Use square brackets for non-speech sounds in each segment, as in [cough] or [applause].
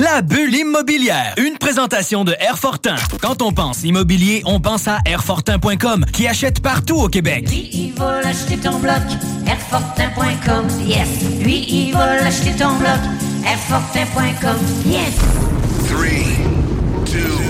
La bulle immobilière, une présentation de Airfortin. Quand on pense immobilier, on pense à Airfortin.com qui achète partout au Québec. Lui, il va l'acheter ton bloc, Airfortin.com, yes. Lui, il va l'acheter ton bloc, Airfortin.com, yes. Three, two,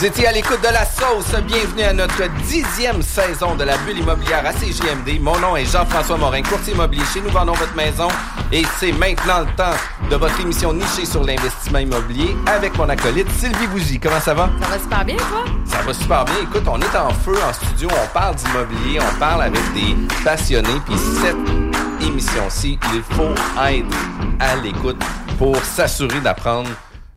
Vous étiez à l'écoute de la sauce. Bienvenue à notre dixième saison de la bulle immobilière à CGMD. Mon nom est Jean-François Morin, courtier immobilier chez Nous Vendons Votre Maison. Et c'est maintenant le temps de votre émission nichée sur l'investissement immobilier avec mon acolyte Sylvie Bougie. Comment ça va? Ça va super bien, toi? Ça va super bien. Écoute, on est en feu en studio, on parle d'immobilier, on parle avec des passionnés. Puis cette émission-ci, il faut être à l'écoute pour s'assurer d'apprendre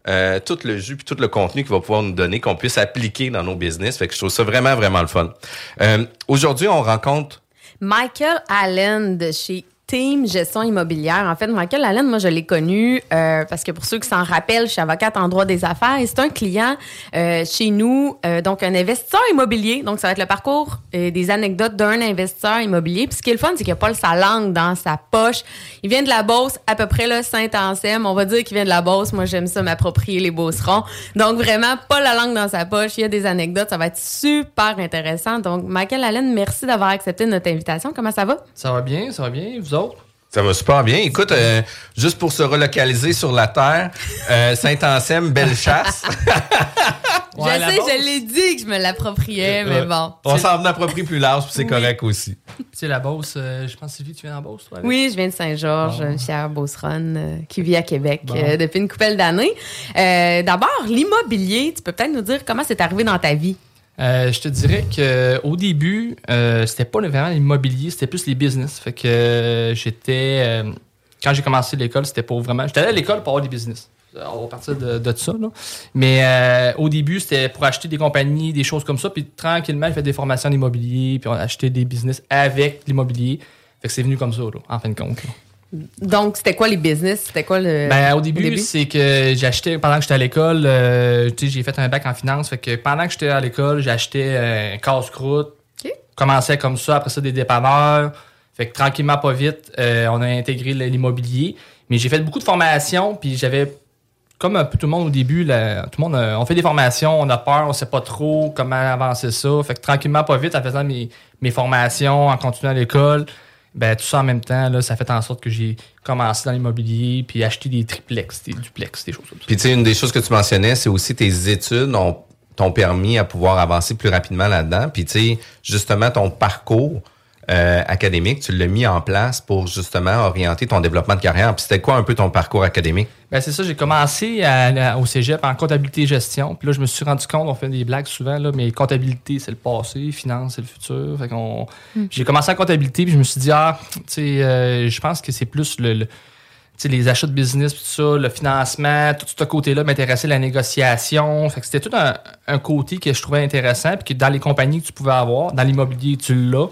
euh, tout le jus puis tout le contenu qu'il va pouvoir nous donner, qu'on puisse appliquer dans nos business. Fait que je trouve ça vraiment, vraiment le fun. Euh, Aujourd'hui, on rencontre Michael Allen de chez Team Gestion Immobilière. En fait, Michael Allen, moi, je l'ai connu euh, parce que pour ceux qui s'en rappellent, je suis avocate en droit des affaires et c'est un client euh, chez nous, euh, donc un investisseur immobilier. Donc, ça va être le parcours et des anecdotes d'un investisseur immobilier. Puis ce qui est le fun, c'est qu'il n'a pas sa langue dans sa poche. Il vient de la Beauce, à peu près là, Saint-Anselme. On va dire qu'il vient de la Beauce. Moi, j'aime ça m'approprier les Beaucerons. Donc, vraiment, pas la langue dans sa poche. Il y a des anecdotes. Ça va être super intéressant. Donc, Michael Allen, merci d'avoir accepté notre invitation. Comment ça va? Ça va bien, ça va bien. Autres? Ça va super bien. Écoute, euh, juste pour se relocaliser sur la terre, euh, Saint-Anselme, belle chasse. [laughs] [laughs] je sais, je l'ai dit que je me l'appropriais, mais bon. On s'en approprie plus large, puis c'est Oui. correct aussi. Tu sais, la Beauce, euh, je pense, Sylvie, tu viens en Beauce, toi? Oui, je viens de Saint-Georges, Bon. une fière beauceronne euh, qui vit à Québec Bon. euh, depuis une couple d'années. Euh, D'abord, l'immobilier, tu peux peut-être nous dire comment c'est arrivé dans ta vie? Euh, je te dirais que au début, euh, c'était pas vraiment l'immobilier, c'était plus les business. Fait que euh, j'étais. euh, quand j'ai commencé l'école, c'était pour vraiment. J'étais allé à l'école pour avoir des business. Euh, On va partir de, ça. Là. Mais euh, au début, c'était pour acheter des compagnies, des choses comme ça. Puis tranquillement, j'ai fait des formations en immobilier, puis on a acheté des business avec l'immobilier. Fait que c'est venu comme ça, en fin de compte. Donc, c'était quoi les business? C'était quoi le. Ben, au début, c'est que j'achetais, pendant que j'étais à l'école, euh, tu sais, j'ai fait un bac en finance. Fait que pendant que j'étais à l'école, j'achetais un casse-croûte. OK. Commençais comme ça, après ça, des dépanneurs. Fait que tranquillement, pas vite, euh, on a intégré l'immobilier. Mais j'ai fait beaucoup de formations, puis j'avais, comme un peu tout le monde au début, là, tout le monde, euh, on fait des formations, on a peur, on sait pas trop comment avancer ça. Fait que tranquillement, pas vite, en faisant mes, mes formations, en continuant à l'école, ben, tout ça en même temps, là, ça fait en sorte que j'ai commencé dans l'immobilier, puis acheté des triplex, des duplex, des choses comme. Puis tu sais, une des choses que tu mentionnais, c'est aussi tes études ont t'ont permis à pouvoir avancer plus rapidement là-dedans. Puis tu sais, justement, ton parcours euh, académique, tu l'as mis en place pour justement orienter ton développement de carrière. Puis c'était quoi un peu ton parcours académique? Ben c'est ça, j'ai commencé à- à- au cégep en comptabilité et gestion. Puis là, je me suis rendu compte, on fait des blagues souvent, là, mais comptabilité, c'est le passé, finance, c'est le futur. Fait qu'on... Mm. J'ai commencé en comptabilité, puis je me suis dit, ah, tu sais, euh, je pense que c'est plus le, le- tu sais, les achats de business, puis tout ça, le financement, tout ce côté-là m'intéressait, la négociation. Fait que c'était tout un, un côté que je trouvais intéressant, puis que dans les compagnies que tu pouvais avoir, dans l'immobilier, tu l'as.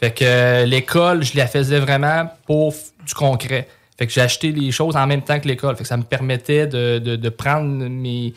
Fait que euh, l'école, je la faisais vraiment pour du concret. Fait que j'ai acheté les choses en même temps que l'école. Fait que ça me permettait de, de- de prendre mes,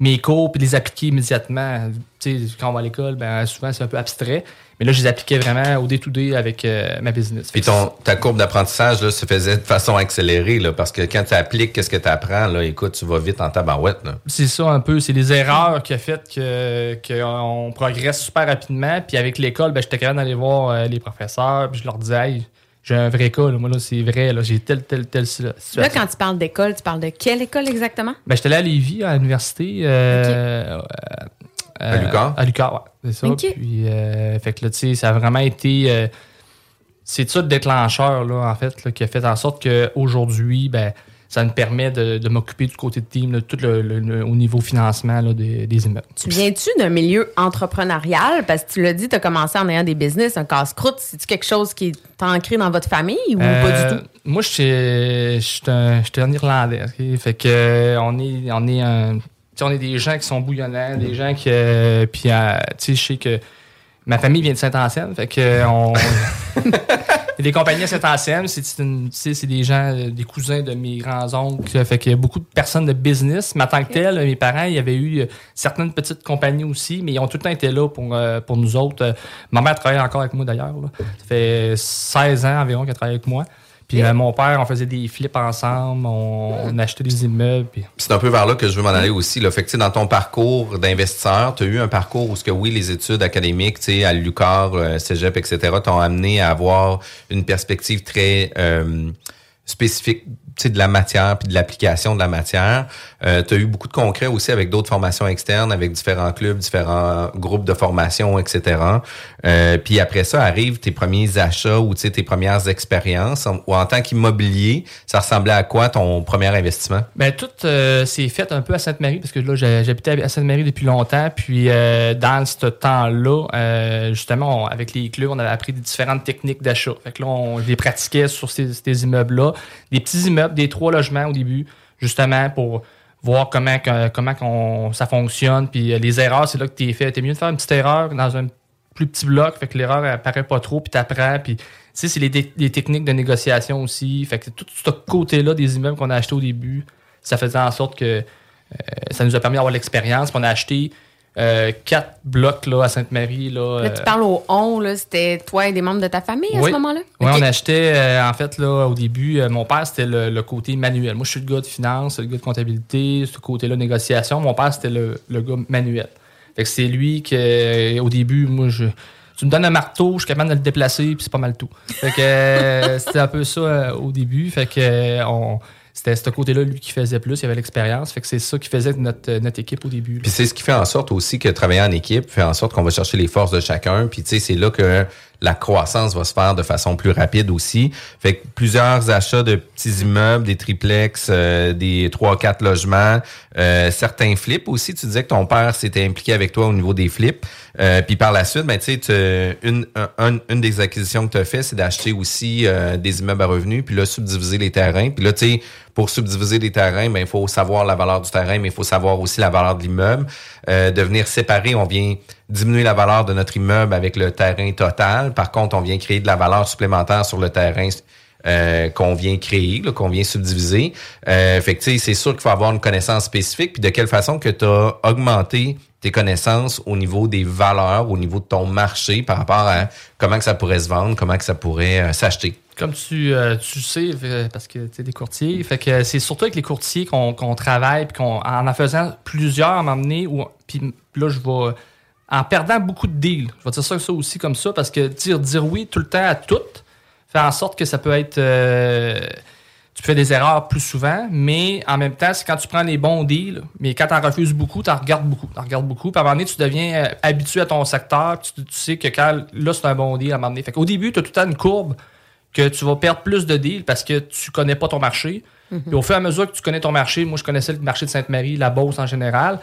mes cours puis les appliquer immédiatement. Tu sais, quand on va à l'école, ben, souvent c'est un peu abstrait. Mais là, je les appliquais vraiment au day-to-day avec euh, ma business. Puis ton, ta courbe d'apprentissage là, se faisait de façon accélérée, là, parce que quand tu appliques qu'est-ce que tu apprends, là, écoute, tu vas vite en tabarouette. C'est ça un peu. C'est les erreurs qui ont fait que qu'on progresse super rapidement. Puis avec l'école, ben, j'étais capable d'aller voir euh, les professeurs. Puis je leur disais, Hey, j'ai un vrai cas. là. Moi, là, c'est vrai. Là, j'ai telle, telle, telle si- situation. Là, quand tu parles d'école, tu parles de quelle école exactement? Ben, j'étais allé à Lévis, à l'université. euh, euh, À Lucar? À Lucar, ouais. C'est ça. Ok. Puis, euh, fait que là, tu sais, ça a vraiment été. euh, c'est ça le déclencheur, là, en fait, là, qui a fait en sorte qu'aujourd'hui, ben, ça me permet de, de m'occuper du côté de team, là, tout le, le- le- au niveau financement là, des, des immeubles. Tu viens-tu d'un milieu entrepreneurial? Parce que tu l'as dit, tu as commencé en ayant des business, un casse-croûte. C'est-tu quelque chose qui est ancré dans votre famille ou pas Euh, du tout? Moi, je suis je suis un, un Irlandais. Fait que euh, on est, on est un- on est des gens qui sont bouillonnants, des gens qui, euh, puis euh, tu sais, je sais que ma famille vient de Saint-Ancienne, fait que euh, on, [laughs] [laughs] a des compagnies à Saint-Ancienne, c'est c'est une- des gens, euh, des cousins de mes grands oncles, fait qu'il y a beaucoup de personnes de business. Mais en tant que tel, mes parents, il y avait eu euh, certaines petites compagnies aussi, mais ils ont tout le temps été là pour, euh, pour nous autres. Ma mère travaille encore avec moi d'ailleurs. là. Ça fait 16 ans environ qu'elle travaille avec moi. Puis euh, mon père, on faisait des flips ensemble, on, on achetait des immeubles. Puis... C'est un peu vers là que je veux m'en aller aussi. Là. Fait que, tu sais, dans ton parcours d'investisseur, tu as eu un parcours où, ce que, oui, les études académiques, tu sais, à l'UQAR, euh, Cégep, etc., t'ont amené à avoir une perspective très euh, spécifique de la matière puis de l'application de la matière. Euh, tu as eu beaucoup de concret aussi avec d'autres formations externes, avec différents clubs, différents groupes de formation, etc. Euh, puis après ça, arrivent tes premiers achats ou tes premières expériences. En- Ou en tant qu'immobilier, ça ressemblait à quoi ton premier investissement? Ben, tout euh, s'est fait un peu à Sainte-Marie, parce que là, j'habitais à Sainte-Marie depuis longtemps. Puis, euh, dans ce temps-là, euh, justement, avec les clubs, on avait appris des différentes techniques d'achat. Fait que là, on les pratiquait sur ces immeubles-là. Des petits immeubles, des trois logements au début, justement, pour voir comment, comment qu'on- ça fonctionne. Puis, euh, les erreurs, c'est là que tu es fait. T'es mieux de faire une petite erreur dans un plus petit bloc, fait que l'erreur apparaît pas trop, puis t'apprends, puis tu sais, c'est les, techniques de négociation aussi, fait que tout ce côté-là des immeubles qu'on a achetés au début, ça faisait en sorte que euh, ça nous a permis d'avoir l'expérience, puis on a acheté euh, quatre blocs là, à Sainte-Marie. Là, Là, tu parles au on, là, c'était toi et des membres de ta famille à oui. ce moment-là? Oui, on achetait, euh, en fait, là, au début, euh, mon père, c'était le, le côté manuel. Moi, je suis le gars de finance, le gars de comptabilité, ce côté-là, négociation. Mon père, c'était le, le gars manuel. Fait que c'est lui euh, au début, moi, je. Tu me donnes un marteau, je suis capable de le déplacer, puis c'est pas mal tout. Fait que [laughs] c'était un peu ça au début. Fait que on, c'était ce côté-là, lui, qui faisait plus, il avait l'expérience. Fait que c'est ça qui faisait notre, notre équipe au début. Puis c'est ce qui fait en sorte aussi que travailler en équipe fait en sorte qu'on va chercher les forces de chacun. Puis tu sais, c'est là que la croissance va se faire de façon plus rapide aussi. Fait que plusieurs achats de petits immeubles, des triplex, euh, des trois quatre logements, euh, certains flips aussi. Tu disais que ton père s'était impliqué avec toi au niveau des flips. Euh, puis par la suite, ben, tu sais, une, un- un- une des acquisitions que tu as fait, c'est d'acheter aussi euh, des immeubles à revenus, puis là, subdiviser les terrains. Puis là, tu sais, pour subdiviser les terrains, ben, il faut savoir la valeur du terrain, mais il faut savoir aussi la valeur de l'immeuble. Euh, de venir séparer, on vient diminuer la valeur de notre immeuble avec le terrain total. Par contre, on vient créer de la valeur supplémentaire sur le terrain euh, qu'on vient créer, qu'on vient subdiviser. Euh, fait que, c'est sûr qu'il faut avoir une connaissance spécifique, puis de quelle façon que tu as augmenté tes connaissances au niveau des valeurs, au niveau de ton marché par rapport à comment que ça pourrait se vendre, comment que ça pourrait euh, s'acheter. Comme tu, tu sais, parce que tu es des courtiers, fait que c'est surtout avec les courtiers qu'on travaille, puis qu'on en en faisant plusieurs à m'emmener, ou puis là je vais en perdant beaucoup de deals. Je vais dire ça, ça aussi comme ça, parce que dire dire oui tout le temps à tout fait en sorte que ça peut être euh, tu fais des erreurs plus souvent, mais en même temps, c'est quand tu prends les bons deals, mais quand tu en refuses beaucoup, tu en regardes beaucoup. Tu regardes beaucoup. Puis à un moment donné, tu deviens euh, habitué à ton secteur, puis tu, tu sais que quand là, c'est un bon deal à un moment donné. Fait qu'au début, tu as tout le temps une courbe que tu vas perdre plus de deals parce que tu connais pas ton marché. Puis au fur et à mesure que tu connais ton marché, moi je connaissais le marché de Sainte-Marie, la Beauce en général.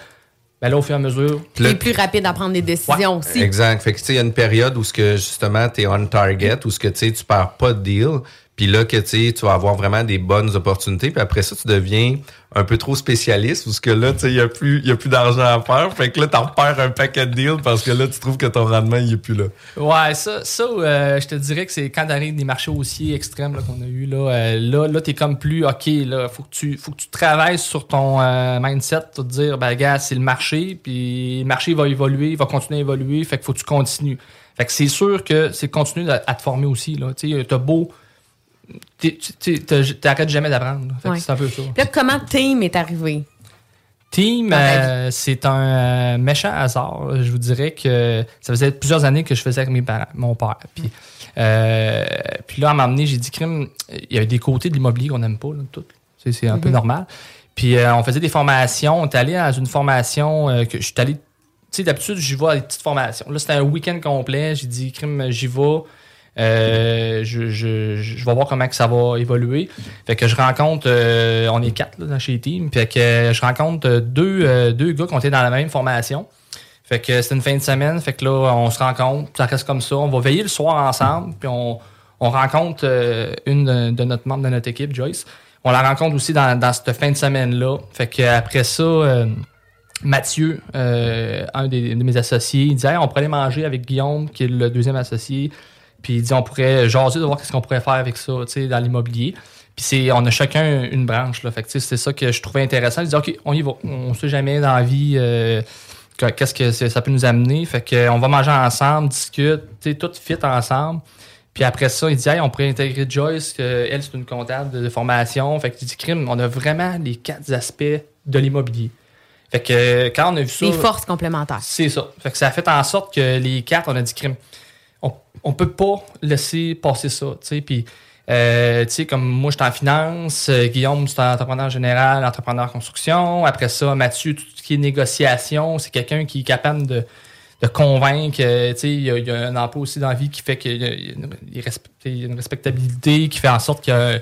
Ben là, au fur et à mesure. Tu es plus rapide à prendre des décisions aussi. Exact. Fait que, tu sais, il y a une période où ce que, justement, tu es on target, où ce que, tu sais, tu perds pas de deal. Puis là, que, tu tu vas avoir vraiment des bonnes opportunités. Puis après ça, tu deviens un peu trop spécialiste, où ce que là, tu sais, il y a plus, y a plus d'argent à faire. Fait que là, t'en perds un paquet de deals parce que là, tu trouves que ton rendement, il est plus là. Ouais, ça, ça euh, je te dirais que c'est quand t'arrives des marchés aussi extrêmes qu'on a eu là, euh, là, là t'es comme plus OK, là, faut que tu faut que tu travailles sur ton euh, mindset, te dire ben gars, c'est le marché, puis le marché va évoluer, il va continuer à évoluer, fait qu'il faut que tu continues. Fait que c'est sûr que c'est continuer à, à te former aussi là, tu sais, beau tu- tu- t'arrêtes jamais d'apprendre. Ouais. c'est un peu ça. Puis là, comment Team est arrivé? Team, euh, c'est un euh, méchant hasard. Je vous dirais que ça faisait plusieurs années que je faisais avec mes parents, mon père. Puis, euh, puis là, à un moment donné, j'ai dit, crime, il y a des côtés de l'immobilier qu'on n'aime pas, là, tout. C'est, un peu Mhm. normal. Puis euh, on faisait des formations. On est allé dans une formation euh, que je suis allé. Tu sais, d'habitude, j'y vais à des petites formations. Là, c'était un week-end complet. J'ai dit, crime, j'y vais. Euh, je, vais voir comment que ça va évoluer. Fait que je rencontre, euh, on est quatre là, dans chez Team, fait que euh, je rencontre deux, deux gars qui ont été dans la même formation. Fait que c'est une fin de semaine, fait que là, on se rencontre, ça reste comme ça. On va veiller le soir ensemble, puis on, on rencontre une de, de notre membre de notre équipe, Joyce. On la rencontre aussi dans, cette fin de semaine-là. Fait que après ça, Mathieu, un des, de mes associés, il Hey, on pourrait aller manger avec Guillaume, qui est le deuxième associé. Puis il dit on pourrait jaser de voir qu'est-ce qu'on pourrait faire avec ça, tu sais, dans l'immobilier. Puis c'est, on a chacun une branche, là. Fait que c'est ça que je trouvais intéressant. Il dit OK, on y va. On sait jamais dans la vie euh, que- qu'est-ce que ça peut nous amener. Fait que on va manger ensemble, discute, tu sais, tout fit ensemble. Puis après ça, il dit hey, on pourrait intégrer Joyce, que elle, c'est une comptable de, formation. Fait que tu dis crime, on a vraiment les quatre aspects de l'immobilier. Fait que euh, quand on a vu ça. Des forces complémentaires. C'est ça. Fait que ça a fait en sorte que les quatre, on a dit crime. On, on peut pas laisser passer ça. Puis, euh, comme moi, je suis en finance, euh, Guillaume, c'est un entrepreneur général, entrepreneur construction. Après ça, Mathieu, tout ce qui est négociation, c'est quelqu'un qui est capable de, de convaincre. euh, il y, a- il y a un emploi aussi dans la vie qui fait qu'il y une, y a une respectabilité, qui fait en sorte qu'il y a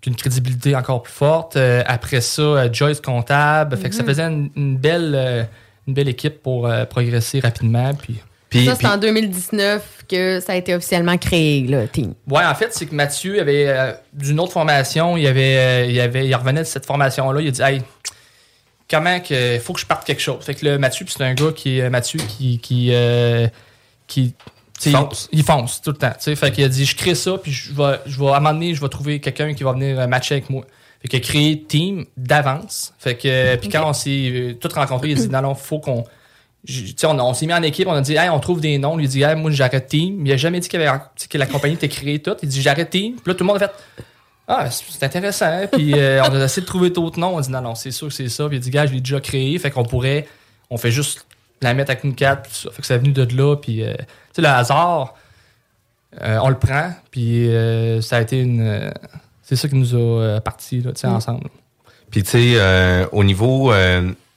qu'une crédibilité encore plus forte. Euh, après ça, Joyce comptable. Fait que ça Mhm. faisait une, une belle, une belle équipe pour progresser rapidement. Puis, ça, c'est en 2019 que ça a été officiellement créé, le Team. Ouais, en fait, c'est que Mathieu avait euh, d'une autre formation, il avait, euh, il avait, il revenait de cette formation-là, il a dit, hey, comment que, faut que je parte quelque chose. Fait que là, Mathieu, puis c'est un gars qui, est Mathieu, qui, qui, euh, qui, Fonce. Il, il fonce tout le temps. tu sais. Fait qu'il a dit, je crée ça, puis je vais, je vais, à un moment donné, je vais trouver quelqu'un qui va venir matcher avec moi. Fait qu'il a créé Team d'avance. Fait que, puis quand on s'est tous rencontrés, il a dit, non, non, faut qu'on, je- on, on s'est mis en équipe, on a dit, hey, on trouve des noms. Lui, dit, hey, moi, j'arrête Team. Il a jamais dit qu'il avait, que la compagnie était créée toute. Il dit, j'arrête Team. Puis là, tout le monde a fait, ah, c'est c'est intéressant. hein. Puis euh, on a essayé de trouver d'autres noms. On a dit, non, non, c'est sûr que c'est ça. Puis il a dit, gars, je l'ai déjà créé. Fait qu'on pourrait, on fait juste la mettre avec une carte. Ça. Fait que ça est venu de là. Puis, euh, tu sais, le hasard, euh, on le prend. Puis ça a été une. c'est ça qui nous a partis, là, tu sais, Mm. ensemble. Puis, tu sais, au niveau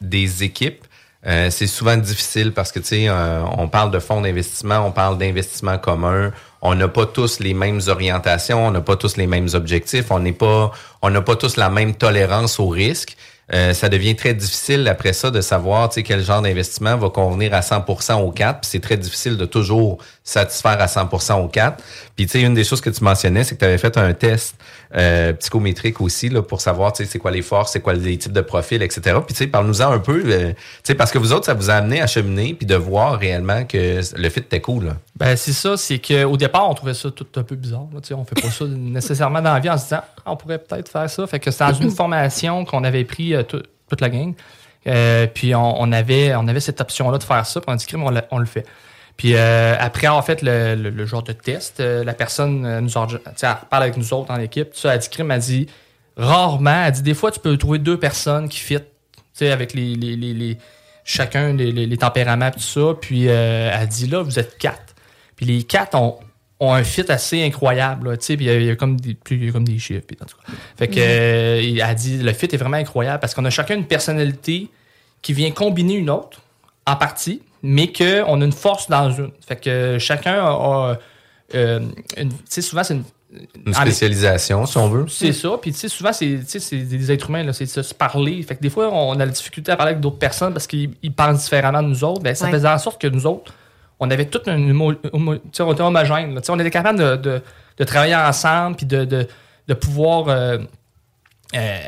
des équipes, euh, c'est souvent difficile parce que, tu sais, euh, on parle de fonds d'investissement, on parle d'investissement commun. On n'a pas tous les mêmes orientations, on n'a pas tous les mêmes objectifs, on n'est pas, on n'a pas tous la même tolérance au risque. Euh, ça devient très difficile après ça de savoir quel genre d'investissement va convenir à 100% aux quatre. C'est très difficile de toujours satisfaire à 100% aux quatre. Puis tu sais, une des choses que tu mentionnais, c'est que tu avais fait un test euh, psychométrique aussi là, pour savoir tu sais, c'est quoi les forces, c'est quoi les types de profils, etc. Puis tu sais, parle-nous-en un peu, euh, tu sais, parce que vous autres, ça vous a amené à cheminer puis de voir réellement que le fit était cool. Là. Ben, c'est ça, c'est qu'au départ, on trouvait ça tout un peu bizarre. Là, tu sais, on fait pas ça [laughs] nécessairement dans la vie en se disant Ah, on pourrait peut-être faire ça. Fait que c'est dans une [laughs] formation qu'on avait pris euh, tout- toute la gang. Euh, puis on, on avait, on avait cette option-là de faire ça. Puis on a dit on le fait. Puis euh, après avoir fait le, le- le genre de test, euh, la personne euh, nous sais, elle parle avec nous autres en équipe. Tout ça, elle dit crime, elle dit rarement, elle dit des fois tu peux trouver deux personnes qui fit, tu sais, avec les, les, les, les- chacun les, les, tempéraments tout ça. Puis euh, elle dit là, vous êtes quatre. Puis les quatre ont ont un fit assez incroyable. là, tu sais, puis Il y, a- il y a comme des, y a comme des chiffres. puis en tout cas. Fait que, il a dit le fit est vraiment incroyable parce qu'on a chacun une personnalité qui vient combiner une autre en partie, mais qu'on a une force dans une. Fait que chacun a. a, euh, une- tu sais, souvent, c'est une. Une spécialisation, si on veut. c'est ça. Puis, tu sais, souvent, c'est tu sais, c'est des êtres humains, là, c'est de se parler. Fait que des fois, on a la difficulté à parler avec d'autres personnes parce qu'ils ils pensent différemment de nous autres. Ben, ça Ouais. faisait en sorte que nous autres, on avait toute une on était homogène. là. Tu sais, on était capable de, de, de travailler ensemble puis de, de, de pouvoir euh, euh,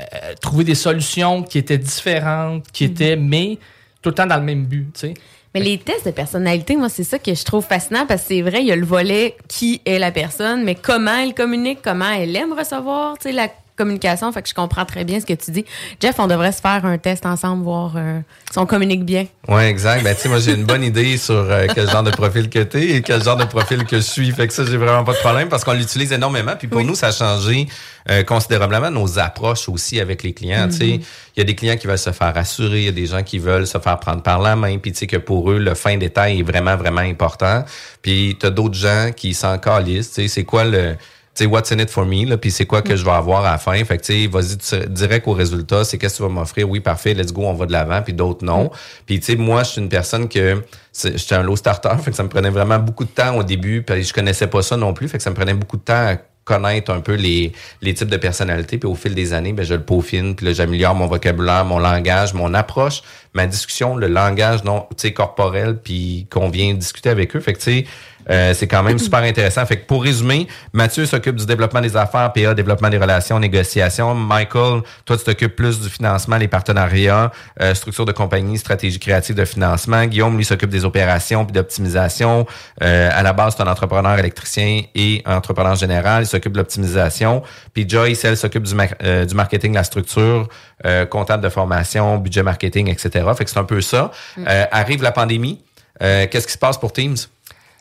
trouver des solutions qui étaient différentes, qui étaient, mais tout le temps dans le même but. Tu sais. Mais les tests de personnalité, moi, c'est ça que je trouve fascinant parce que c'est vrai, il y a le volet qui est la personne, mais comment elle communique, comment elle aime recevoir, tu sais, la communication. Fait que je comprends très bien ce que tu dis. Jeff, on devrait se faire un test ensemble, voir euh, si on communique bien. Oui, exact. Ben, tu sais, moi, j'ai une bonne idée sur euh, quel genre de profil que t'es et quel genre de profil que je suis. Fait que ça, j'ai vraiment pas de problème parce qu'on l'utilise énormément. Puis pour nous, ça a changé euh, considérablement nos approches aussi avec les clients. Tu sais, il y a des clients qui veulent se faire assurer, il y a des gens qui veulent se faire prendre par la main. Puis tu sais que pour eux, le fin détail est vraiment, vraiment important. Puis t'as d'autres gens qui s'en calissent. Tu sais, c'est quoi le tu sais, what's in it for me, puis c'est quoi que je vais avoir à la fin. Fait que, tu sais, vas-y direct au résultat, c'est qu'est-ce que tu vas m'offrir? Oui, parfait, let's go, on va de l'avant, puis d'autres non. Puis, tu sais, moi, je suis une personne que, j'étais un low starter, [laughs] fait que ça me prenait vraiment beaucoup de temps au début, puis je connaissais pas ça non plus, fait que ça me prenait beaucoup de temps à connaître un peu les, les types de personnalités, puis au fil des années, ben, je le peaufine, puis là, j'améliore mon vocabulaire, mon langage, mon approche, ma discussion, le langage non, tu sais, corporel, puis qu'on vient discuter avec eux. Fait que, tu sais, euh, c'est quand même super intéressant. Fait que pour résumer, Mathieu s'occupe du développement des affaires, PA, développement des relations, négociations. Michael, toi, tu t'occupes plus du financement, les partenariats, euh, structure de compagnie, stratégie créative de financement. Guillaume, lui, s'occupe des opérations puis d'optimisation. Euh, à la base, c'est un entrepreneur électricien et entrepreneur général. Il s'occupe de l'optimisation. Puis Joyce, elle, s'occupe du, mar- euh, du marketing, la structure, euh, comptable de formation, budget marketing, etc. Fait que c'est un peu ça. Euh, arrive la pandémie. Euh, Qu'est-ce qui se passe pour Teams?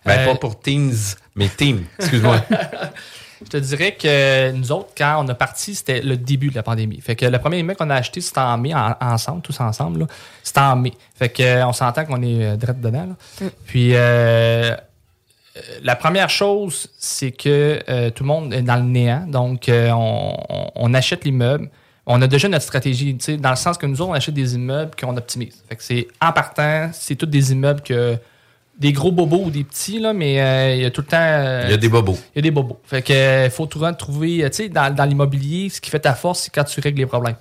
Ben, Euh, pas pour Teams, mais Team. Excuse-moi. [laughs] Je te dirais que nous autres, quand on a parti, c'était le début de la pandémie. Fait que le premier email qu'on a acheté, c'était en mai, en- ensemble, tous ensemble. là. C'était en mai. Fait que euh, on s'entend qu'on est euh, direct dedans. là. Puis euh, euh, la première chose, c'est que euh, tout le monde est dans le néant. Donc, euh, on, on- achète l'immeuble. On a déjà notre stratégie, tu sais, dans le sens que nous autres, on achète des immeubles qu'on optimise. Fait que c'est en partant, c'est tous des immeubles que des gros bobos ou des petits, là, mais euh, il y a tout le temps. euh, Il y a des bobos. il y a des bobos. Fait que euh, faut tout le temps trouver, tu sais, dans, dans l'immobilier, ce qui fait ta force, c'est quand tu règles les problèmes.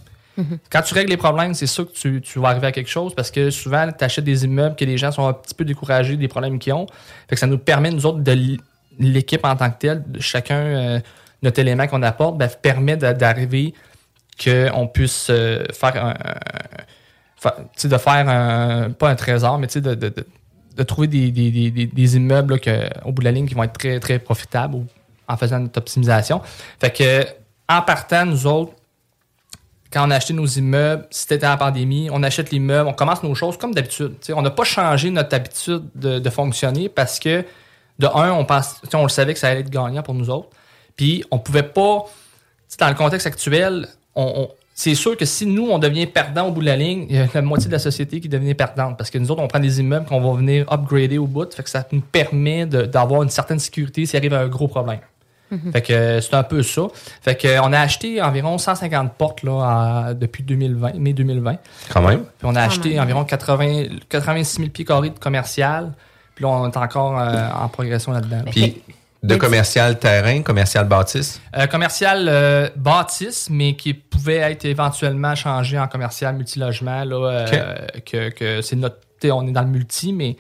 Quand tu règles les problèmes, c'est sûr que tu, tu vas arriver à quelque chose parce que souvent, tu achètes des immeubles que les gens sont un petit peu découragés des problèmes qu'ils ont. Fait que ça nous permet, nous autres, de l'équipe en tant que telle, de chacun, euh, notre élément qu'on apporte, ben, permet d'arriver qu'on puisse euh, faire un. un- fa- tu sais, de faire un. Pas un trésor, mais tu sais, de, de- de- de trouver des, des- des- des- immeubles là, que, au bout de la ligne qui vont être très, très profitables en faisant notre optimisation. Fait que, en partant, nous autres, quand on a acheté nos immeubles, c'était en pandémie, on achète l'immeuble, on commence nos choses comme d'habitude. On n'a pas changé notre habitude de, fonctionner parce que, de un, on, pense, on le savait que ça allait être gagnant pour nous autres. Puis, on pouvait pas, dans le contexte actuel, on- c'est sûr que si nous, on devient perdant au bout de la ligne, il y a la moitié de la société qui devient perdante. Parce que nous autres, on prend des immeubles qu'on va venir upgrader au bout. Fait que ça nous permet d'avoir une certaine sécurité s'il arrive un gros problème. Fait que euh, c'est un peu ça. Fait que euh, on a acheté environ 150 portes là, depuis 2020, mai 2020. Quand même. Puis on a acheté environ 80, 86 000 pieds carrés de commercial. Puis là, on est encore euh, en progression là-dedans. Puis de commercial terrain, commercial bâtisse? Euh, commercial euh, bâtisse, mais qui pouvait être éventuellement changé en commercial multilogement. Là, euh, que, que c'est notre. On est dans le multi, mais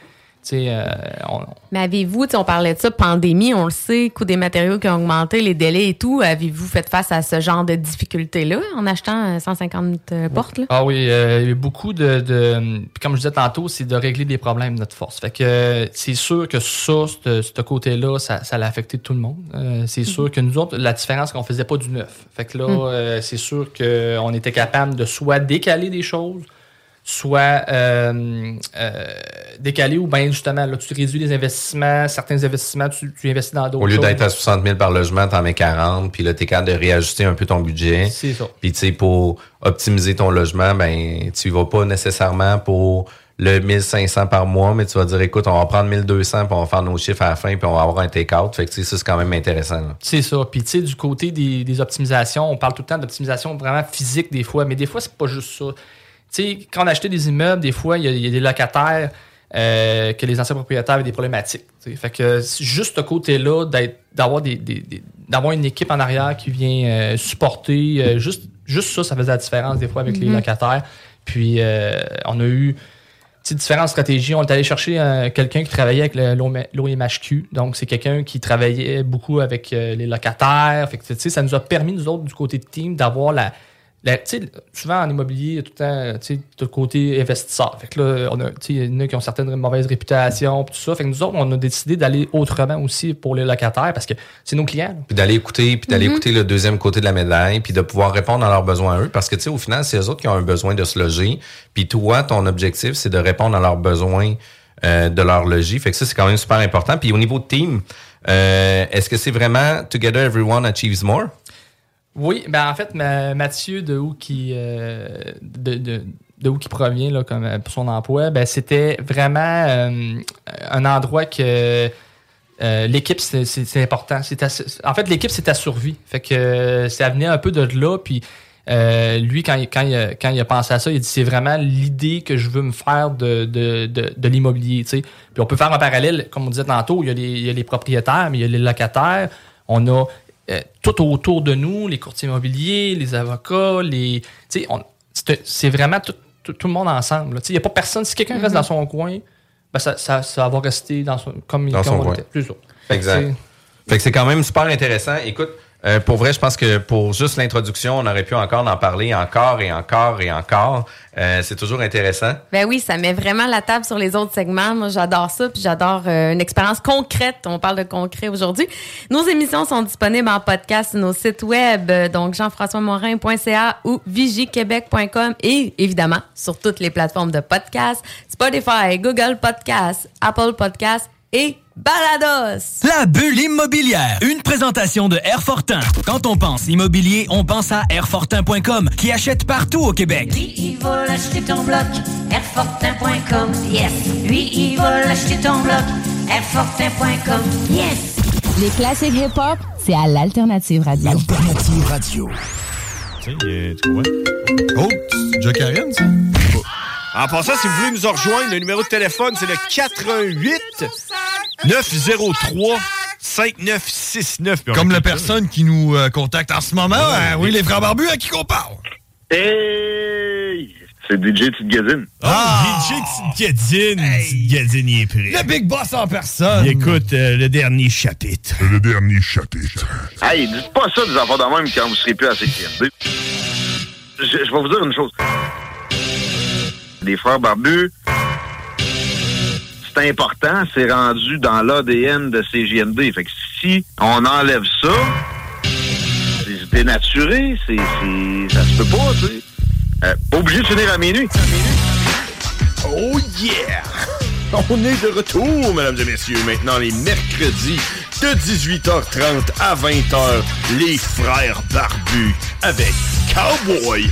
euh, on- Mais avez-vous, on parlait de ça, pandémie, on le sait, coût des matériaux qui ont augmenté, les délais et tout. Avez-vous fait face à ce genre de difficultés-là en achetant euh, 150 euh, portes? Là? Ah oui, euh, il y a beaucoup de, de- Puis comme je disais tantôt, c'est de régler des problèmes, notre force. Fait que euh, c'est sûr que ça, ce côté-là, ça, ça l'a affecté tout le monde. Euh, c'est sûr que nous autres, la différence, c'est qu'on faisait pas du neuf. Fait que là, euh, c'est sûr qu'on était capable de soit décaler des choses, soit euh, euh, décaler ou bien justement, là, tu réduis les investissements, certains investissements, tu, tu investis dans d'autres Au lieu d'être à 60 000 par logement, t'en mets 40, puis là, t'es capable de réajuster un peu ton budget. C'est ça. Puis, tu sais, pour optimiser ton logement, ben, tu y vas pas nécessairement pour le 1500 par mois, mais tu vas dire, écoute, on va prendre 1200 puis on va faire nos chiffres à la fin puis on va avoir un take-out. Fait que, tu sais, ça, c'est quand même intéressant. C'est ça. Puis, tu sais, du côté des, des optimisations, on parle tout le temps d'optimisation vraiment physique des fois, mais des fois, c'est pas juste ça. Sais, quand on achetait des immeubles, des fois, il y, a- il y a des locataires euh, que les anciens propriétaires avaient des problématiques. tu sais. Fait que juste ce côté-là d'avoir des, des- des- d'avoir une équipe en arrière qui vient euh, supporter, euh, juste, juste ça, ça faisait la différence des fois avec les Mhm. locataires. Puis, on a eu différentes stratégies. On est allé chercher quelqu'un qui travaillait avec l'OMHQ. Donc, c'est quelqu'un qui travaillait beaucoup avec les locataires. Fait que, ça nous a permis, nous autres, du côté de team, d'avoir la. La- tu sais, souvent en immobilier, il y a tout le temps tu sais, tout le côté investisseur. Fait que là, on a, tu sais, il y en a qui ont certaines mauvaises réputations, puis tout ça. Fait que nous autres, on a décidé d'aller autrement aussi pour les locataires parce que c'est nos clients. là. Puis d'aller écouter, puis d'aller Mhm. écouter le deuxième côté de la médaille, puis de pouvoir répondre à leurs besoins à eux. Parce que, tu sais, au final, c'est eux autres qui ont un besoin de se loger. Puis toi, ton objectif, c'est de répondre à leurs besoins euh, de leur logis. Fait que ça, c'est quand même super important. Puis au niveau de team, euh, est-ce que c'est vraiment Together Everyone Achieves More? Oui, ben en fait, ma- Mathieu, de où qui, euh, de, de- de où qui provient là, comme, euh, pour son emploi, ben, c'était vraiment euh, un endroit que l'équipe, c'est important. En fait, l'équipe, c'est ta survie. Fait que ça venait un peu de là. Puis lui, quand, il- quand, il a, quand il a pensé à ça, il a dit c'est vraiment l'idée que je veux me faire de, de, de, de l'immobilier. Puis on peut faire un parallèle, comme on disait tantôt, il y, a les, il y a les propriétaires, mais il y a les locataires. On a euh, tout autour de nous, les courtiers immobiliers, les avocats, les. tu sais, on- C'est vraiment tout, tout, tout le monde ensemble. Il n'y a pas personne. Si quelqu'un reste Mhm. dans son coin, ben ça, ça, ça va rester dans son, comme, Dans comme son on coin. était. Que Exact. Fait que c'est quand même super intéressant. Écoute, euh, pour vrai, je pense que pour juste l'introduction, on aurait pu encore en parler encore et encore et encore. Euh, c'est toujours intéressant. Ben oui, ça met vraiment la table sur les autres segments. Moi, j'adore ça, puis j'adore euh, une expérience concrète. On parle de concret aujourd'hui. Nos émissions sont disponibles en podcast sur nos sites web, euh, donc jean-françois-morin.ca ou vigiquebec.com et évidemment sur toutes les plateformes de podcast, Spotify, Google Podcast, Apple Podcast et Balados. La bulle immobilière, une présentation de Airfortin. Quand on pense immobilier, on pense à Airfortin.com qui achète partout au Québec. Lui, il va l'acheter ton bloc, Airfortin.com, yes. Lui, il va l'acheter ton bloc, Airfortin.com, yes. Les classiques hip-hop, c'est à l'Alternative Radio. Alternative Radio. Tu sais, tu vois. Oh, c'est déjà Karen, ça? En passant, si vous voulez nous rejoindre, le numéro de téléphone, c'est le 88 903 5969. Comme la personne qui nous euh, contacte en ce moment. hein, oui, les frères barbus, à qui qu'on parle? Hey! C'est DJ Gadine. Ah! DJ Gadine. Gadine, il est prêt. Le Big Boss en personne. Il écoute euh, le dernier chapitre. Le dernier chapitre. Hey, dites pas ça des enfants de même quand vous serez plus à CQMD. Je, je vais vous dire une chose. Les frères barbus, c'est important, c'est rendu dans l'ADN de CGMD. Fait que si on enlève ça, c'est dénaturé, c'est, c'est, ça se peut pas, tu sais. Euh, pas obligé de finir à minuit. Oh yeah! On est de retour, mesdames et messieurs. Maintenant, les mercredis de 18h30 à 20h, les frères barbus avec Cowboy.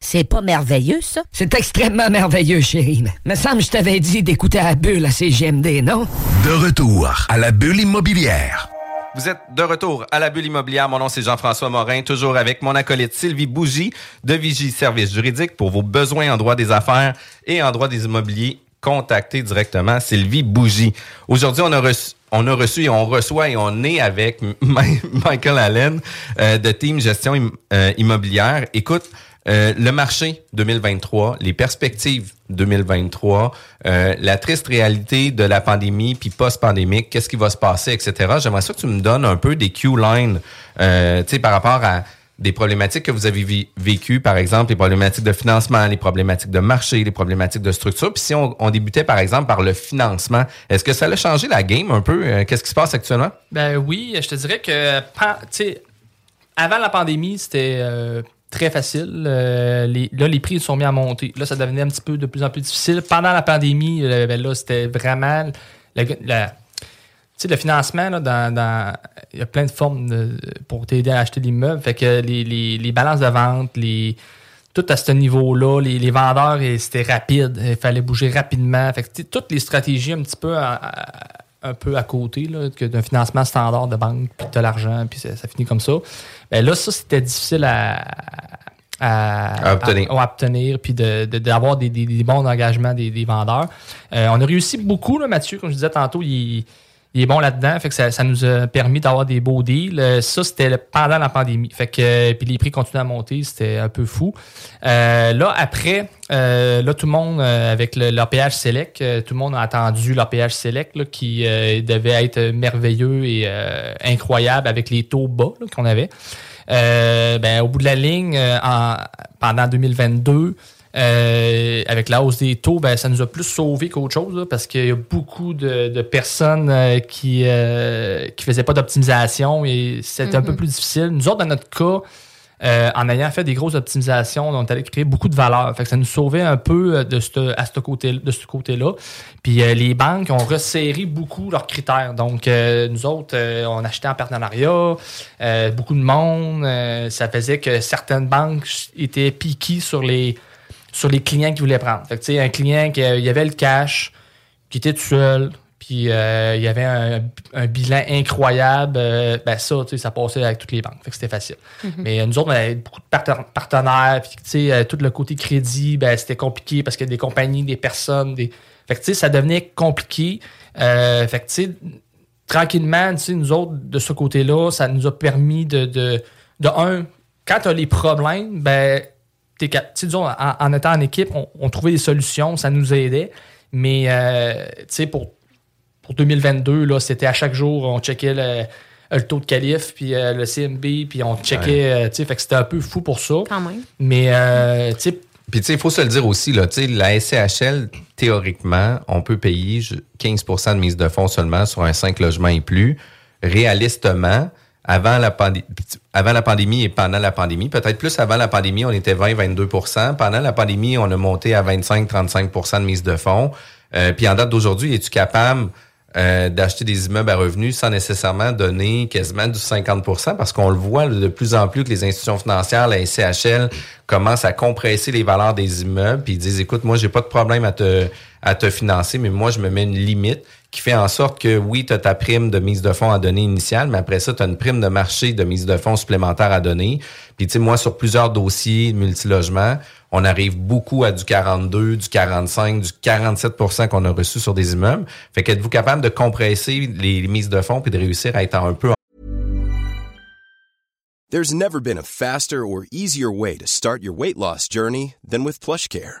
C'est pas merveilleux, ça? C'est extrêmement merveilleux, chérie. Mais me semble que je t'avais dit d'écouter la bulle à CGMD, non? De retour à la bulle immobilière. Vous êtes de retour à la bulle immobilière. Mon nom, c'est Jean-François Morin, toujours avec mon acolyte Sylvie Bougie de Vigie Services Juridiques pour vos besoins en droit des affaires et en droit des immobiliers. Contactez directement Sylvie Bougie. Aujourd'hui, on a reçu on a reçu et on reçoit et on est avec [laughs] Michael Allen euh, de Team Gestion Im- euh, Immobilière. Écoute, euh, le marché 2023, les perspectives 2023, euh, la triste réalité de la pandémie puis post-pandémique, qu'est-ce qui va se passer, etc. J'aimerais ça que tu me donnes un peu des Q-lines, euh, tu sais, par rapport à des problématiques que vous avez vécues, par exemple, les problématiques de financement, les problématiques de marché, les problématiques de structure. Puis si on, débutait, par exemple, par le financement, est-ce que ça a changé la game un peu? Qu'est-ce qui se passe actuellement? Ben oui, je te dirais que tu sais, avant la pandémie, c'était très facile. Euh, là, les prix sont mis à monter. Là, ça devenait un petit peu de plus en plus difficile. Pendant la pandémie, euh, ben là, c'était vraiment la- la- tu sais, le financement, là, dans, il y a plein de formes pour t'aider à acheter des meubles. Fait que les, les- balances de vente, les, tout à ce niveau-là, les, les vendeurs, c'était rapide. Il fallait bouger rapidement. Fait que, toutes les stratégies un petit peu un peu à côté là, que d'un financement standard de banque, puis tu as l'argent, puis ça, ça finit comme ça. Ben là, ça, c'était difficile à, à, À obtenir. à- à obtenir, puis de- de- d'avoir des, des- des bons engagements des, des vendeurs. Euh, on a réussi beaucoup, là, Mathieu, comme je disais tantôt, il, il est bon là-dedans, fait que ça, ça nous a permis d'avoir des beaux deals. Euh, Ça, c'était pendant la pandémie. Fait que, euh, puis les prix continuaient à monter, c'était un peu fou. Euh, là, après, euh, là, tout le monde, euh, avec l'APH Select, tout le monde a attendu l'APH Select, là, qui euh, devait être merveilleux et incroyable avec les taux bas qu'on avait. Ben, au bout de la ligne, en- pendant 2022, euh, avec la hausse des taux, ben, ça nous a plus sauvé qu'autre chose, là, parce qu'il y a beaucoup de, de personnes euh, qui ne qui faisaient pas d'optimisation et c'était un peu Mhm. plus difficile. Nous autres, dans notre cas, euh, en ayant fait des grosses optimisations, on est allé créer beaucoup de valeur. Fait que ça nous sauvait un peu euh, de ce, à ce côté, de ce côté-là. Puis euh, les banques ont resserré beaucoup leurs critères. Donc, euh, nous autres, euh, on achetait en partenariat, euh, beaucoup de monde. euh, ça faisait que certaines banques étaient piquées sur les, sur les clients qu'ils voulaient prendre. Fait que, un client qui euh, il y avait le cash, qui était tout seul, puis euh, il y avait un, un bilan incroyable, euh, ben ça, tu sais, ça passait avec toutes les banques. Fait que c'était facile. Mhm. Mais nous autres, on avait beaucoup de parten- partenaires, puis tu sais, euh, tout le côté crédit, ben c'était compliqué parce qu'il y a des compagnies, des personnes, des. Fait que tu sais, ça devenait compliqué. Fait que tu sais, tranquillement, tu sais, nous autres, de ce côté-là, ça nous a permis de, de, de un, quand tu as les problèmes, ben, t'es disons, en, en étant en équipe, on, on trouvait des solutions, ça nous aidait. Mais, euh, tu sais, pour, pour 2022, là, c'était à chaque jour, on checkait le, le taux de qualif, puis euh, le CMB, puis on checkait, euh, tu sais, fait que c'était un peu fou pour ça. Quand même. Mais, euh, tu sais, Puis, tu sais, il faut se le dire aussi, là, tu sais, la SCHL, théoriquement, on peut payer ju- 15 de mise de fonds seulement sur un 5 logements et plus. Réalistement, avant la, pandémie et pendant la pandémie, peut-être plus avant la pandémie, on était 20-22% Pendant la pandémie, on a monté à 25-35% de mise de fonds. Euh, puis en date d'aujourd'hui, es-tu capable euh, d'acheter des immeubles à revenus sans nécessairement donner quasiment du 50% parce qu'on le voit de plus en plus que les institutions financières, la SCHL, commencent à compresser les valeurs des immeubles, puis ils disent, écoute, moi, j'ai pas de problème à te, à te financer, mais moi, je me mets une limite qui fait en sorte que, oui, tu as ta prime de mise de fonds à donner initiale, mais après ça, tu as une prime de marché de mise de fonds supplémentaire à donner. Puis, tu sais, moi, sur plusieurs dossiers multilogements, on arrive beaucoup à du 42, du 45, du 47% qu'on a reçu sur des immeubles. Fait qu'êtes-vous capable de compresser les, mises de fonds puis de réussir à être un peu There's never been a faster or easier way to start your weight loss journey than with PlushCare.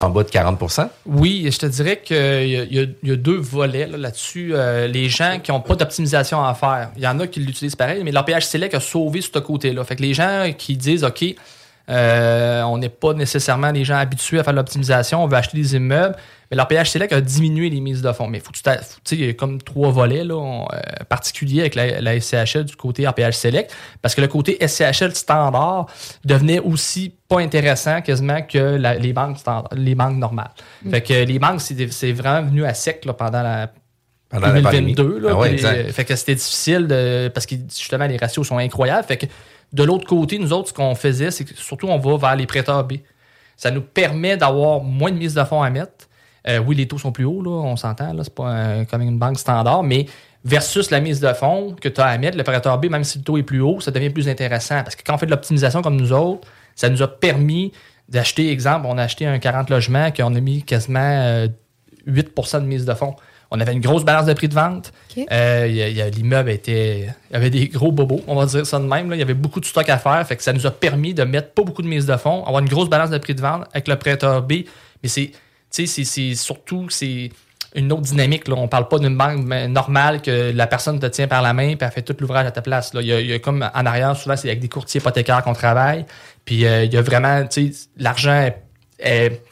En bas de 40% Oui, je te dirais qu'il y, y a- deux volets là, là-dessus. Euh, les gens qui n'ont pas d'optimisation à faire, il y en a qui l'utilisent pareil, mais l'APH Select a sauvé ce côté-là. Fait que les gens qui disent, OK, Euh, on n'est pas nécessairement des gens habitués à faire de l'optimisation. On veut acheter des immeubles. Mais leur PH Select a diminué les mises de fonds. Mais faut tu sais, il y a comme trois volets là, on- euh, particuliers avec la, la SCHL du côté RPH Select. Parce que le côté SCHL standard devenait aussi pas intéressant quasiment que la- les banques standard- les banques normales. Mm. Fait que les banques, c'est vraiment venu à sec là, pendant la Pendant la 2022. là, pandémie. Ah ouais, fait que c'était difficile de, parce que justement les ratios sont incroyables. Fait que de l'autre côté, nous autres, ce qu'on faisait, c'est que surtout on va vers les prêteurs B. Ça nous permet d'avoir moins de mise de fonds à mettre. Euh, oui, les taux sont plus hauts, là, on s'entend, là, c'est pas un- comme une banque standard, mais versus la mise de fonds que tu as à mettre, le prêteur B, même si le taux est plus haut, ça devient plus intéressant. Parce que quand on fait de l'optimisation comme nous autres, ça nous a permis d'acheter, exemple, on a acheté un 40 logements qu'on a mis quasiment euh, 8% de mise de fonds. On avait une grosse balance de prix de vente. Euh, L'immeuble était. Il y avait des gros bobos, on va dire ça de même. là. Il y avait beaucoup de stock à faire. Fait que ça nous a permis de mettre pas beaucoup de mise de fonds, avoir une grosse balance de prix de vente avec le prêteur B. Mais c'est. C'est- c'est surtout. c'est une autre dynamique. Là. On parle pas d'une banque normale que la personne te tient par la main et elle fait tout l'ouvrage à ta place. Là. Il, y a, il y a comme en arrière, souvent, c'est avec des courtiers hypothécaires qu'on travaille. Puis euh, il y a vraiment, l'argent est, est-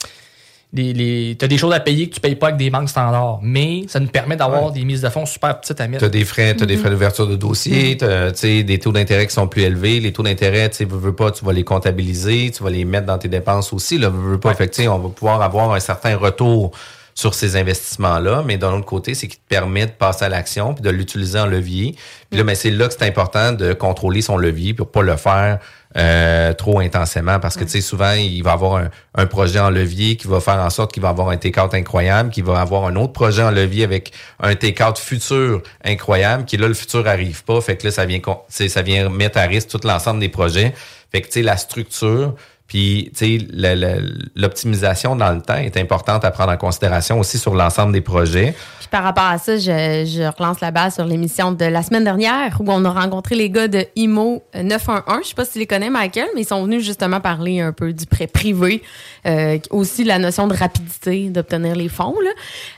les, les, t'as des choses à payer que tu payes pas avec des banques standards, mais ça nous permet d'avoir des mises de fonds super petites à mettre. Tu as des frais, t'as Mhm. des frais d'ouverture de dossier, t'as, tu des taux d'intérêt qui sont plus élevés. Les taux d'intérêt, tu sais, veux, veux pas, tu vas les comptabiliser, tu vas les mettre dans tes dépenses aussi. Là, veux, veux pas, Fait tu sais, on va pouvoir avoir un certain retour sur ces investissements-là, mais d'un autre côté, c'est qui te permet de passer à l'action puis de l'utiliser en levier. Puis là, mais c'est là que c'est important de contrôler son levier pour pas le faire euh, trop intensément parce que tu sais souvent il va avoir un, un projet en levier qui va faire en sorte qu'il va avoir un take-out incroyable, qu'il va avoir un autre projet en levier avec un take-out futur incroyable, qui là le futur arrive pas, fait que là ça vient con- tu sais, ça vient mettre à risque tout l'ensemble des projets. Fait que tu sais la structure puis, tu sais, l'optimisation dans le temps est importante à prendre en considération aussi sur l'ensemble des projets. Puis par rapport à ça, je, relance la base sur l'émission de la semaine dernière où on a rencontré les gars de IMO 911. Je sais pas si tu les connais, Michael, mais ils sont venus justement parler un peu du prêt privé, euh, aussi la notion de rapidité d'obtenir les fonds.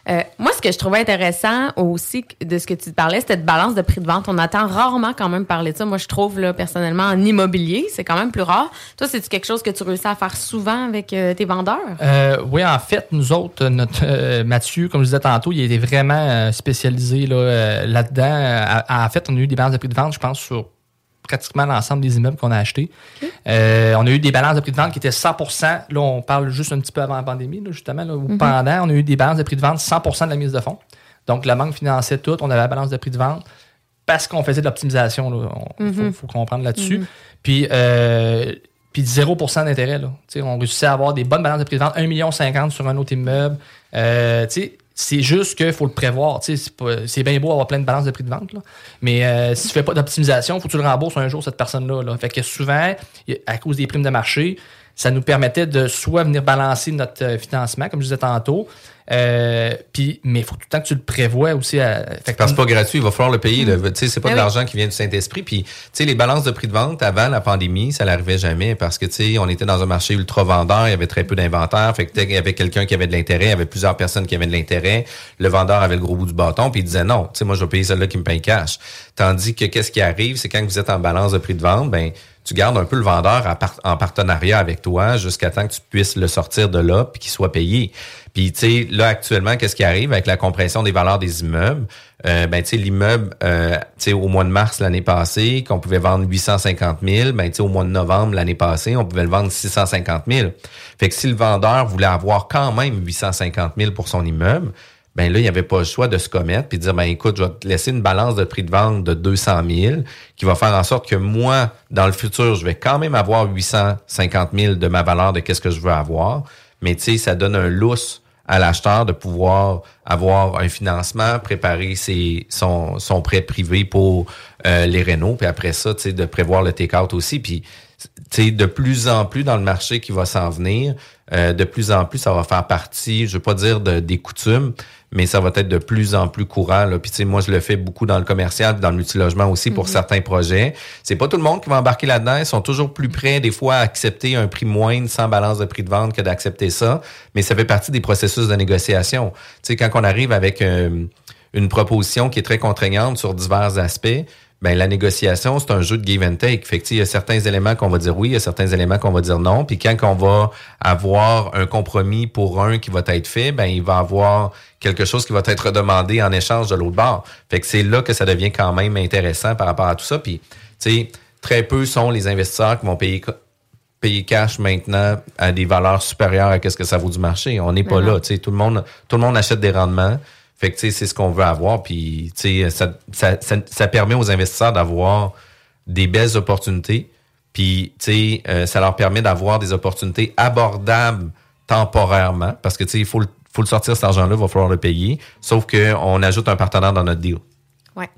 Euh, moi, ce que je trouvais intéressant aussi de ce que tu parlais, c'était de balance de prix de vente. On attend rarement quand même parler de ça. Moi, je trouve là, personnellement en immobilier, c'est quand même plus rare. Toi, c'est quelque chose que tu réussis à faire souvent avec euh, tes vendeurs? Euh, oui, en fait, nous autres, notre euh, Mathieu, comme je disais tantôt, il était vraiment spécialisé là, là-dedans. En fait, on a eu des balances de prix de vente, je pense, sur pratiquement l'ensemble des immeubles qu'on a achetés. Euh, on a eu des balances de prix de vente qui étaient 100% Là, on parle juste un petit peu avant la pandémie, là, justement, là, ou Mhm. pendant, on a eu des balances de prix de vente 100% de la mise de fonds. Donc, la banque finançait tout. On avait la balance de prix de vente parce qu'on faisait de l'optimisation. Il Mhm. faut, faut comprendre là-dessus. Mhm. Puis, euh, puis 0% d'intérêt. là. On réussit à avoir des bonnes balances de prix de vente, 1,50 million sur un autre immeuble. Euh, c'est juste qu'il faut le prévoir. C'est bien beau avoir plein de balances de prix de vente, là. mais euh, si tu fais pas d'optimisation, il faut que tu le rembourses un jour, cette personne-là. Là. Fait que souvent, à cause des primes de marché, ça nous permettait de soit venir balancer notre euh, financement, comme je disais tantôt, euh, puis, mais il faut tout le temps que tu le prévois aussi. À, fait que- Parce que c'est pas gratuit, il va falloir le payer. là. Tu sais, c'est pas Ben de oui. l'argent qui vient du Saint-Esprit. Puis, tu sais, les balances de prix de vente avant la pandémie, ça n'arrivait jamais parce que, tu sais, on était dans un marché ultra vendeur, il y avait très peu d'inventaire. Fait que, qu'il y avait quelqu'un qui avait de l'intérêt, il y avait plusieurs personnes qui avaient de l'intérêt. Le vendeur avait le gros bout du bâton, puis il disait non, tu sais, moi, je vais payer celle-là qui me paye cash. Tandis que, qu'est-ce qui arrive, c'est quand vous êtes en balance de prix de vente, ben, tu gardes un peu le vendeur en partenariat avec toi jusqu'à temps que tu puisses le sortir de là puis qu'il soit payé. Puis tu sais là actuellement qu'est-ce qui arrive avec la compression des valeurs des immeubles? Euh, Ben tu sais l'immeuble euh, tu sais au mois de mars l'année passée qu'on pouvait vendre 850 000, ben tu sais au mois de novembre l'année passée on pouvait le vendre 650 000. Fait que si le vendeur voulait avoir quand même 850 000 pour son immeuble ben là, il n'y avait pas le choix de se commettre puis de dire, ben écoute, je vais te laisser une balance de prix de vente de 200 000 qui va faire en sorte que moi, dans le futur, je vais quand même avoir 850 000 de ma valeur de qu'est-ce que je veux avoir. Mais tu sais, ça donne un lousse à l'acheteur de pouvoir avoir un financement, préparer ses, son, son prêt privé pour euh, les rénaux, puis après ça, tu sais, de prévoir le take-out aussi. Puis, de plus en plus dans le marché qui va s'en venir, euh, de plus en plus, ça va faire partie, je veux pas dire de, des coutumes, mais ça va être de plus en plus courant. Là. Puis moi, je le fais beaucoup dans le commercial, dans le multilogement aussi pour Mhm. certains projets. C'est pas tout le monde qui va embarquer là-dedans. Ils sont toujours plus prêts, des fois, à accepter un prix moindre sans balance de prix de vente que d'accepter ça. Mais ça fait partie des processus de négociation. Tu sais, quand on arrive avec euh, une proposition qui est très contraignante sur divers aspects, ben la négociation, c'est un jeu de give and take. Fait que, il y a certains éléments qu'on va dire oui, il y a certains éléments qu'on va dire non. Puis quand on va avoir un compromis pour un qui va être fait, ben il va avoir quelque chose qui va être demandé en échange de l'autre bord. Fait que c'est là que ça devient quand même intéressant par rapport à tout ça. Puis, tu sais, très peu sont les investisseurs qui vont payer payer cash maintenant à des valeurs supérieures à ce que ça vaut du marché. On n'est pas non. là. Tu sais, tout le monde, tout le monde achète des rendements. Fait que c'est ce qu'on veut avoir. Puis ça, ça, ça, ça permet aux investisseurs d'avoir des belles opportunités. Puis euh, ça leur permet d'avoir des opportunités abordables temporairement. Parce que il faut, le- faut le sortir cet argent-là, il va falloir le payer. Sauf qu'on ajoute un partenaire dans notre deal. Ouais.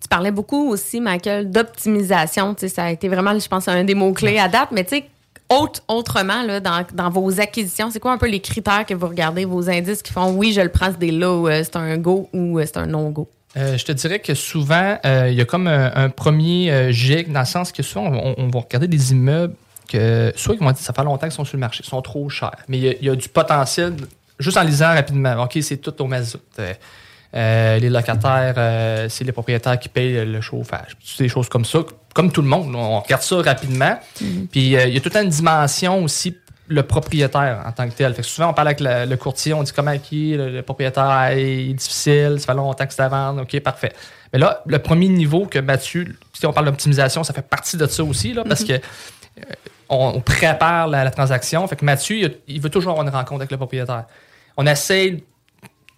Tu parlais beaucoup aussi, Michael, d'optimisation. Ça a été vraiment, je pense, un des mots-clés à date. Mais tu sais, autre- autrement, là, dans, vos acquisitions, c'est quoi un peu les critères que vous regardez, vos indices qui font oui, je le prends ce ou euh, c'est un go ou euh, c'est un non-go? Euh, je te dirais que souvent, il y a comme un, premier jet, dans le sens que souvent, on, va regarder des immeubles que soit ils vont dire ça fait longtemps qu'ils sont sur le marché, ils sont trop chers, mais il y y a du potentiel, juste en lisant rapidement. OK, c'est tout au mazout. Euh, les locataires, euh, c'est les propriétaires qui payent le chauffage. Des choses comme ça, comme tout le monde. On regarde ça rapidement. Puis euh, il y a toute une dimension aussi, le propriétaire en tant que tel. Fait que souvent, on parle avec le, le courtier, on dit comment qui, le, le propriétaire est difficile, ça fait longtemps que c'est à vendre, OK, parfait. Mais là, le premier niveau que Mathieu, si on parle d'optimisation, ça fait partie de ça aussi, là, parce que euh, on, on prépare la, la transaction. Fait que Mathieu, il veut toujours avoir une rencontre avec le propriétaire. On essaie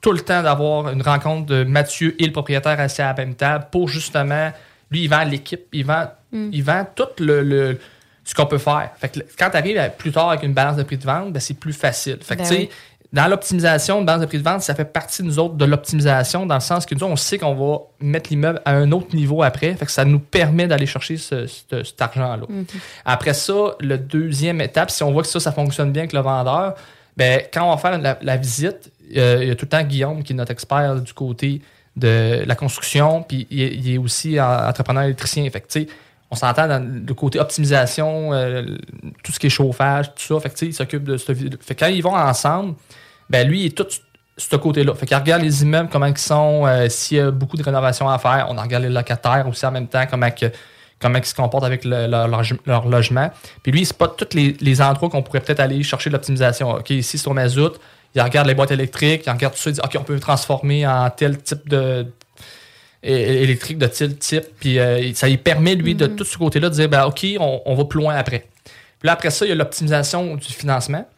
tout le temps d'avoir une rencontre de Mathieu et le propriétaire assis à la même table pour justement, lui, il vend l'équipe, il vend, Mm. il vend tout le, le- ce qu'on peut faire. Fait que le- quand tu arrives plus tard avec une balance de prix de vente, ben, c'est plus facile. Fait que, Ben oui. dans l'optimisation, une balance de prix de vente, ça fait partie, nous autres, de l'optimisation, dans le sens que nous, on sait qu'on va mettre l'immeuble à un autre niveau après. Fait que ça nous permet d'aller chercher ce- ce- cet argent-là. Mhm. Après ça, le deuxième étape, si on voit que ça, ça fonctionne bien avec le vendeur, ben, quand on va faire la, la visite, il y a tout le temps Guillaume qui est notre expert du côté de la construction, puis il, est- aussi en- entrepreneur électricien. On s'entend dans le côté optimisation, euh, tout ce qui est chauffage, tout ça. Il s'occupe de ce Fait que quand ils vont ensemble, ben lui, il est tout ce côté-là. Fait qu'il regarde les immeubles, comment ils sont, euh, s'il y a beaucoup de rénovations à faire. On regarde les locataires aussi en même temps, comment, comment ils se comportent avec le- leur, logement. Puis lui, il spot tous les, endroits qu'on pourrait peut-être aller chercher de l'optimisation. OK, ici, c'est mazout. Il regarde les boîtes électriques, il regarde tout ça, il dit OK, on peut transformer en tel type de électrique de tel type. Puis euh, ça lui permet, lui, de tout ce côté-là, de dire ben, OK, on, on va plus loin après. Puis là, après ça, il y a l'optimisation du financement.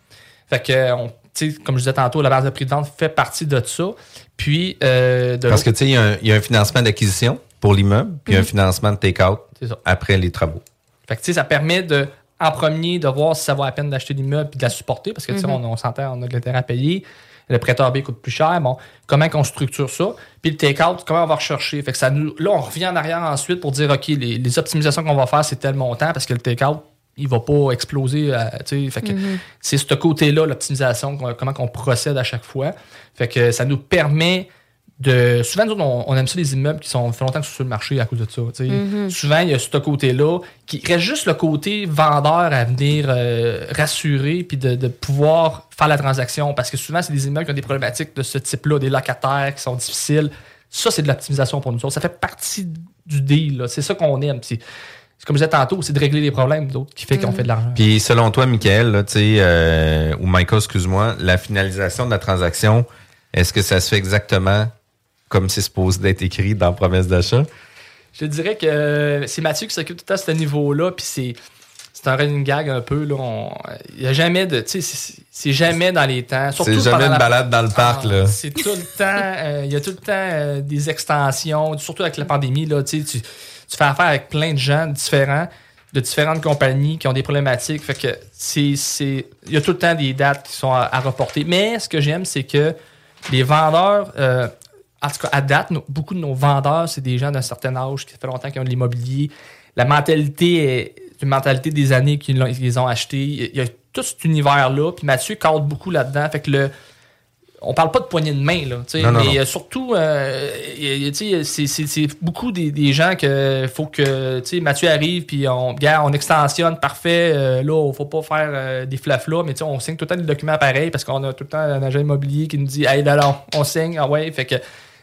Fait que, on- tu sais, comme je disais tantôt, la base de prix de vente fait partie de ça. Puis, euh, de Parce que tu sais, il y a un- il y, a un financement d'acquisition pour l'immeuble, puis un Mhm. financement de take-out après les travaux. Fait que, tu sais, ça permet de, en premier, de voir si ça vaut la peine d'acheter l'immeuble et de la supporter, parce que, tu sais, Mhm. on, on s'entend, on a de l'intérêt à payer. Le prêteur B coûte plus cher. Bon, comment qu'on structure ça? Puis le take-out, comment on va rechercher? Fait que ça nous, là, on revient en arrière ensuite pour dire, OK, les, les optimisations qu'on va faire, c'est tel montant, parce que le take-out, il va pas exploser. euh, fait que Mhm. c'est ce côté-là, l'optimisation, qu'on- comment on procède à chaque fois. Fait que ça nous permet de. Souvent, nous autres, on, on aime ça les immeubles qui sont fait longtemps sont sur le marché à cause de ça. tu sais. Mhm. Souvent, il y a ce côté-là qui reste juste le côté vendeur à venir euh, rassurer puis de, de pouvoir faire la transaction. Parce que souvent, c'est des immeubles qui ont des problématiques de ce type-là, des locataires qui sont difficiles. Ça, c'est de l'optimisation pour nous autres. Ça fait partie du deal. C'est ça qu'on aime. C'est, c'est comme je disais tantôt, c'est de régler les problèmes d'autres qui fait qu'on fait de l'argent. Puis selon toi, Michael, là, tu sais, euh, ou Michael, excuse-moi, la finalisation de la transaction, est-ce que ça se fait exactement comme c'est supposé d'être écrit dans promesse d'achat? Je dirais que euh, c'est Mathieu qui s'occupe tout à ce niveau-là, puis c'est, c'est un running gag un peu. Là, il n'y a jamais de. Tu sais, c'est, jamais dans les temps. surtout C'est jamais une la- balade dans le parc, Ah, là. C'est tout le temps. euh, Il y a tout le temps euh, des extensions, surtout avec la pandémie. Là, tu, tu, fais affaire avec plein de gens différents, de différentes compagnies qui ont des problématiques. Fait que c'est, c'est, il y a tout le temps des dates qui sont à, à reporter. Mais ce que j'aime, c'est que les vendeurs, euh, en tout cas à date, nos- beaucoup de nos vendeurs, c'est des gens d'un certain âge qui fait longtemps qu'ils ont de l'immobilier. La mentalité est une mentalité des années qu'ils ont achetés. Il y a tout cet univers-là. Puis Mathieu cadre beaucoup là-dedans. Fait que le, on parle pas de poignée de main, là, Non, non, mais non. surtout, euh, c'est- beaucoup des, des gens que faut que Mathieu arrive, puis on, on extensionne, parfait. euh, là, il faut pas faire euh, des flaflas, mais tu sais, on signe tout le temps des documents pareils parce qu'on a tout le temps un agent immobilier qui nous dit Hey, là, là, on signe, ah ouais, fait que.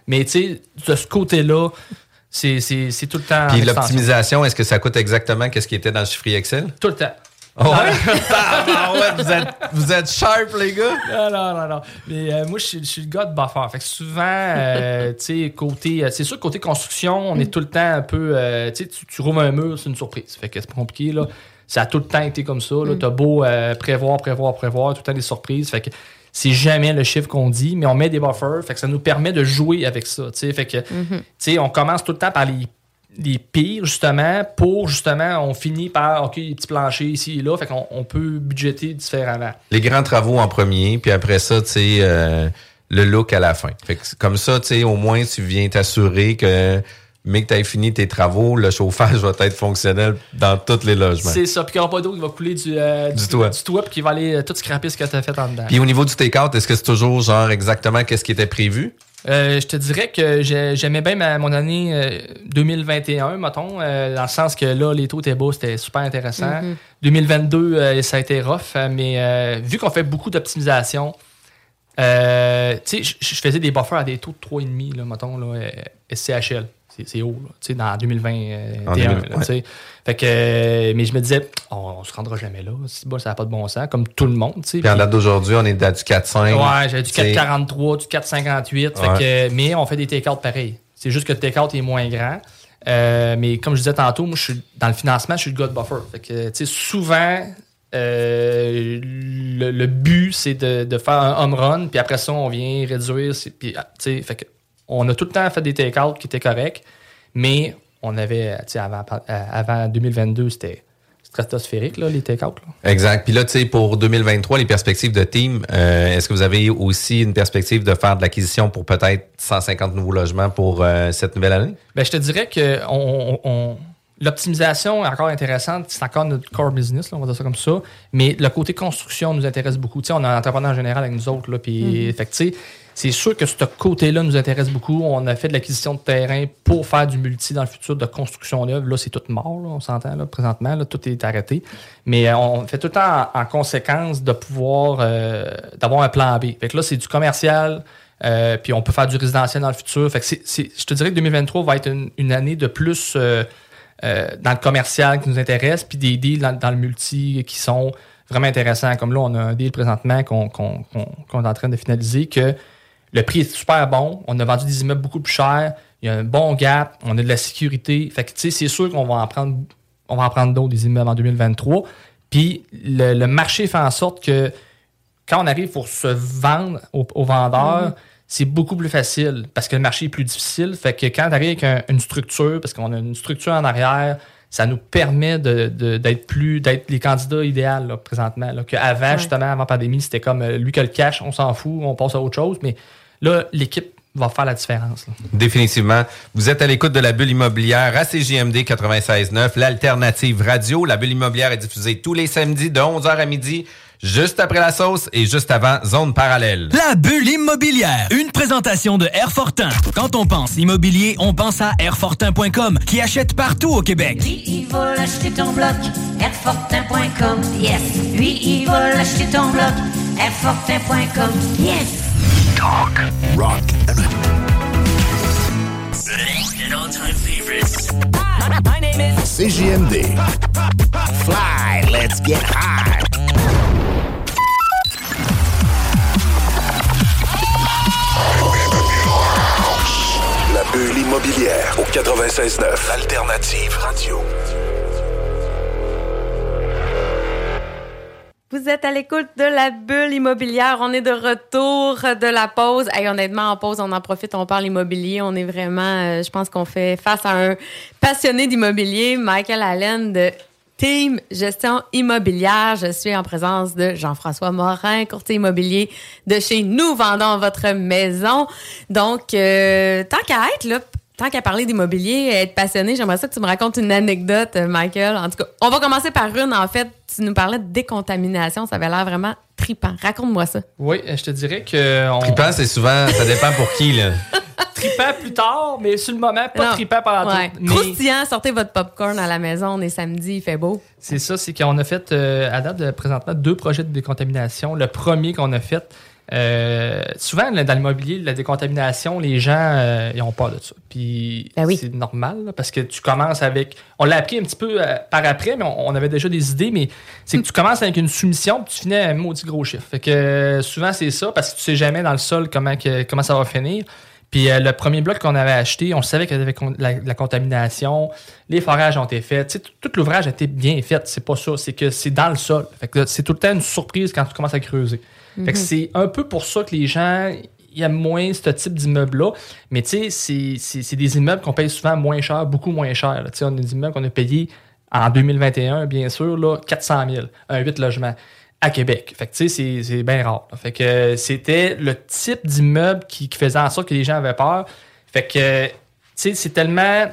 Mais tu sais, de ce côté-là, C'est c'est- c'est tout le temps. Puis l'optimisation, est-ce que ça coûte exactement qu'est-ce qui était dans le chiffrier Excel? Tout le temps. Oh ouais? Tabarouette, [laughs] vous, êtes, vous êtes sharp, les gars? Non, non, non, non. Mais euh, moi, je suis, je suis le gars de buffer. Fait que souvent, euh, [laughs] tu sais, côté. euh, C'est sûr, côté construction, on est tout le temps un peu. euh, tu sais, tu- rouvres un mur, c'est une surprise. Fait que c'est pas compliqué, là. Ça a tout le temps été comme ça. là. Mm. T'as beau prévoir, prévoir, prévoir, tout le temps des surprises. Fait que c'est jamais le chiffre qu'on dit, mais on met des buffers. Fait que ça nous permet de jouer avec ça. tu sais. Fait que, tu Mhm. sais, on commence tout le temps par les, les pires, justement, pour justement, on finit par, OK, les petits planchers ici et là. Fait qu'on on peut budgéter différemment. Les grands travaux en premier, puis après ça, tu sais, euh, le look à la fin. Fait que comme ça, tu sais, au moins, tu viens t'assurer que, mais que tu aies fini tes travaux, le chauffage [laughs] va être fonctionnel dans tous les logements. C'est ça, puis qu'il n'y aura pas d'eau qui va couler du, euh, Du toit. Du toit, puis qui va aller euh, tout scraper ce que tu as fait en dedans. Puis au niveau du take-out, est-ce que c'est toujours genre exactement qu'est-ce qui était prévu? Euh, je te dirais que j'ai- j'aimais bien ma- mon année euh, 2021, mettons, euh, dans le sens que là, les taux étaient bas, c'était super intéressant. Mhm. 2022, euh, ça a été rough, mais euh, vu qu'on fait beaucoup d'optimisation, euh, tu sais, je- faisais des buffers à des taux de 3,5, là, mettons, là, SCHL. C'est- haut, là, tu sais, dans 2021. En 2000, là, tu sais. Fait que, euh, mais je me disais, oh, on se rendra jamais là. Si bas, ça n'a pas de bon sens, comme tout le monde. Puis en date d'aujourd'hui, on est à du 4-5. Ouais, j'avais du tu sais. 4,43, du 4,58. fait Ouais. que, mais on fait des take-out pareil. C'est juste que le take-out est moins grand. Euh, mais comme je disais tantôt, moi, je suis dans le financement, je suis le gars de buffer. Fait que, tu sais, souvent, euh, le, le but, c'est de, de faire un home run, puis après ça, on vient réduire. Puis, ah, tu sais, fait que, on a tout le temps fait des take-out qui étaient corrects, mais on avait, tu sais, avant, euh, avant 2022, c'était stratosphérique, là, les take-out. là. Exact. Puis là, tu sais, pour 2023, les perspectives de team, euh, est-ce que vous avez aussi une perspective de faire de l'acquisition pour peut-être 150 nouveaux logements pour euh, cette nouvelle année? Ben, je te dirais que on, on- on- l'optimisation est encore intéressante. C'est encore notre core business, là, on va dire ça comme ça. Mais le côté construction nous intéresse beaucoup. Tu sais, on a un entrepreneur en général avec nous autres. Là, puis, fait que, tu sais, c'est sûr que ce côté-là nous intéresse beaucoup. On a fait de l'acquisition de terrain pour faire du multi dans le futur de construction neuve. Là, c'est tout mort, on s'entend là, présentement. Là, tout est arrêté. Mais euh, on fait tout le temps en, en conséquence de pouvoir euh, d'avoir un plan B. Fait que là, c'est du commercial. euh, puis on peut faire du résidentiel dans le futur. Fait que c'est- je te dirais que 2023 va être une, année de plus dans le commercial qui nous intéresse, puis des deals dans, le multi qui sont vraiment intéressants. Comme là, on a un deal présentement qu'on- qu'on est en train de finaliser, que le prix est super bon. On a vendu des immeubles beaucoup plus chers. Il y a un bon gap. On a de la sécurité. Fait que, tu sais, c'est sûr qu'on va en prendre, on va en prendre d'autres des immeubles en 2023. Puis le, le marché fait en sorte que quand on arrive pour se vendre aux, vendeurs, Mhm. c'est beaucoup plus facile parce que le marché est plus difficile. Fait que quand tu arrives avec un- une structure, parce qu'on a une structure en arrière, ça nous permet de- de- d'être plus d'être les candidats idéaux là, présentement. Là, Qu'avant, Ouais. justement, avant la pandémie, c'était comme euh, lui qui a le cash, on s'en fout, on passe à autre chose. Mais là, l'équipe va faire la différence. là. Définitivement. Vous êtes à l'écoute de la bulle immobilière à CJMD 96.9, l'alternative radio. La bulle immobilière est diffusée tous les samedis de 11h à midi, juste après la sauce et juste avant Zone Parallèle. La bulle immobilière, une présentation de Airfortin. Quand on pense immobilier, on pense à Airfortin.com, qui achète partout au Québec. Lui, il va l'acheter ton bloc, Airfortin.com, yes. Lui, il va l'acheter ton bloc, Airfortin.com, yes. Talk, rock, and CJMD. Fly, let's get high. La bulle immobilière au 96.9 Alternative Radio. Vous êtes à l'écoute de la bulle immobilière. On est de retour de la pause. Hey, honnêtement, en pause, on en profite, on parle immobilier. On est vraiment, euh, je pense qu'on fait face à un passionné d'immobilier, Michael Allen de Team Gestion Immobilière. Je suis en présence de Jean-François Morin, courtier immobilier de chez Nous Vendons Votre Maison. Donc, euh, tant qu'à être là, tant qu'à parler d'immobilier, être passionné, j'aimerais ça que tu me racontes une anecdote, euh, Michael. En tout cas, on va commencer par une. En fait, tu nous parlais de décontamination. Ça avait l'air vraiment tripant. Raconte-moi ça. Oui, euh, je te dirais que. On... Trippant, c'est souvent, ça dépend pour qui, là. [laughs] Trippant plus tard, mais sur le moment, pas Non. trippant pendant Ouais. tout. Mais- Croustillant, sortez votre popcorn à la maison. On est samedi, il fait beau. C'est ça, c'est qu'on a fait, euh, à date, de, présentement, deux projets de décontamination. Le premier qu'on a fait, euh, souvent, dans l'immobilier, la décontamination, les gens, euh, ils n'ont pas de ça. Puis Ben c'est normal, là, parce que tu commences avec. On l'a appris un petit peu euh, par après, mais on, on avait déjà des idées, mais c'est que tu commences avec une soumission, puis tu finis à un maudit gros chiffre. Fait que euh, souvent, c'est ça, parce que tu sais jamais dans le sol comment, que- comment ça va finir. Puis le premier bloc qu'on avait acheté, on savait qu'il y avait la, la contamination, les forages ont été faits, tout, l'ouvrage a été bien fait. C'est pas ça, c'est que c'est dans le sol. Fait que c'est tout le temps une surprise quand tu commences à creuser. Mhm. c'est un peu pour ça que les gens ils aiment moins ce type d'immeuble-là. Mais tu sais, c'est- des immeubles qu'on paye souvent moins cher, beaucoup moins cher. Tu sais, on a des immeubles qu'on a payés en 2021, bien sûr, là, 400 000, un 8 logements à Québec. Fait que tu sais, c'est- bien rare. là. Fait que euh, c'était le type d'immeuble qui, qui faisait en sorte que les gens avaient peur. Fait que, tu sais, c'est tellement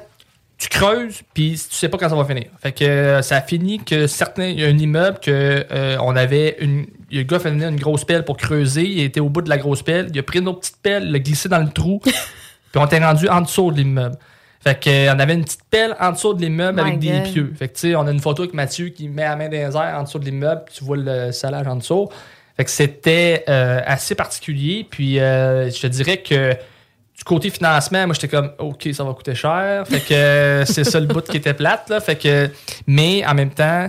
tu creuses, puis tu sais pas quand ça va finir. Fait que euh, ça a fini que certains, il y a un immeuble que euh, on avait une, le gars fait venir une grosse pelle pour creuser, il était au bout de la grosse pelle, il a pris une autre petite pelle, l'a glissé dans le trou, [laughs] puis on était rendu en dessous de l'immeuble. Fait que euh, on avait une petite pelle en dessous de l'immeuble My avec des pieux. Fait que tu sais, on a une photo avec Mathieu qui met la main dans les airs en dessous de l'immeuble, tu vois le salage en dessous. Fait que c'était euh, assez particulier. Puis euh, je te dirais que du côté financement, moi j'étais comme OK, ça va coûter cher. Fait que euh, c'est ça le bout qui était plate. Là. Fait que, mais en même temps,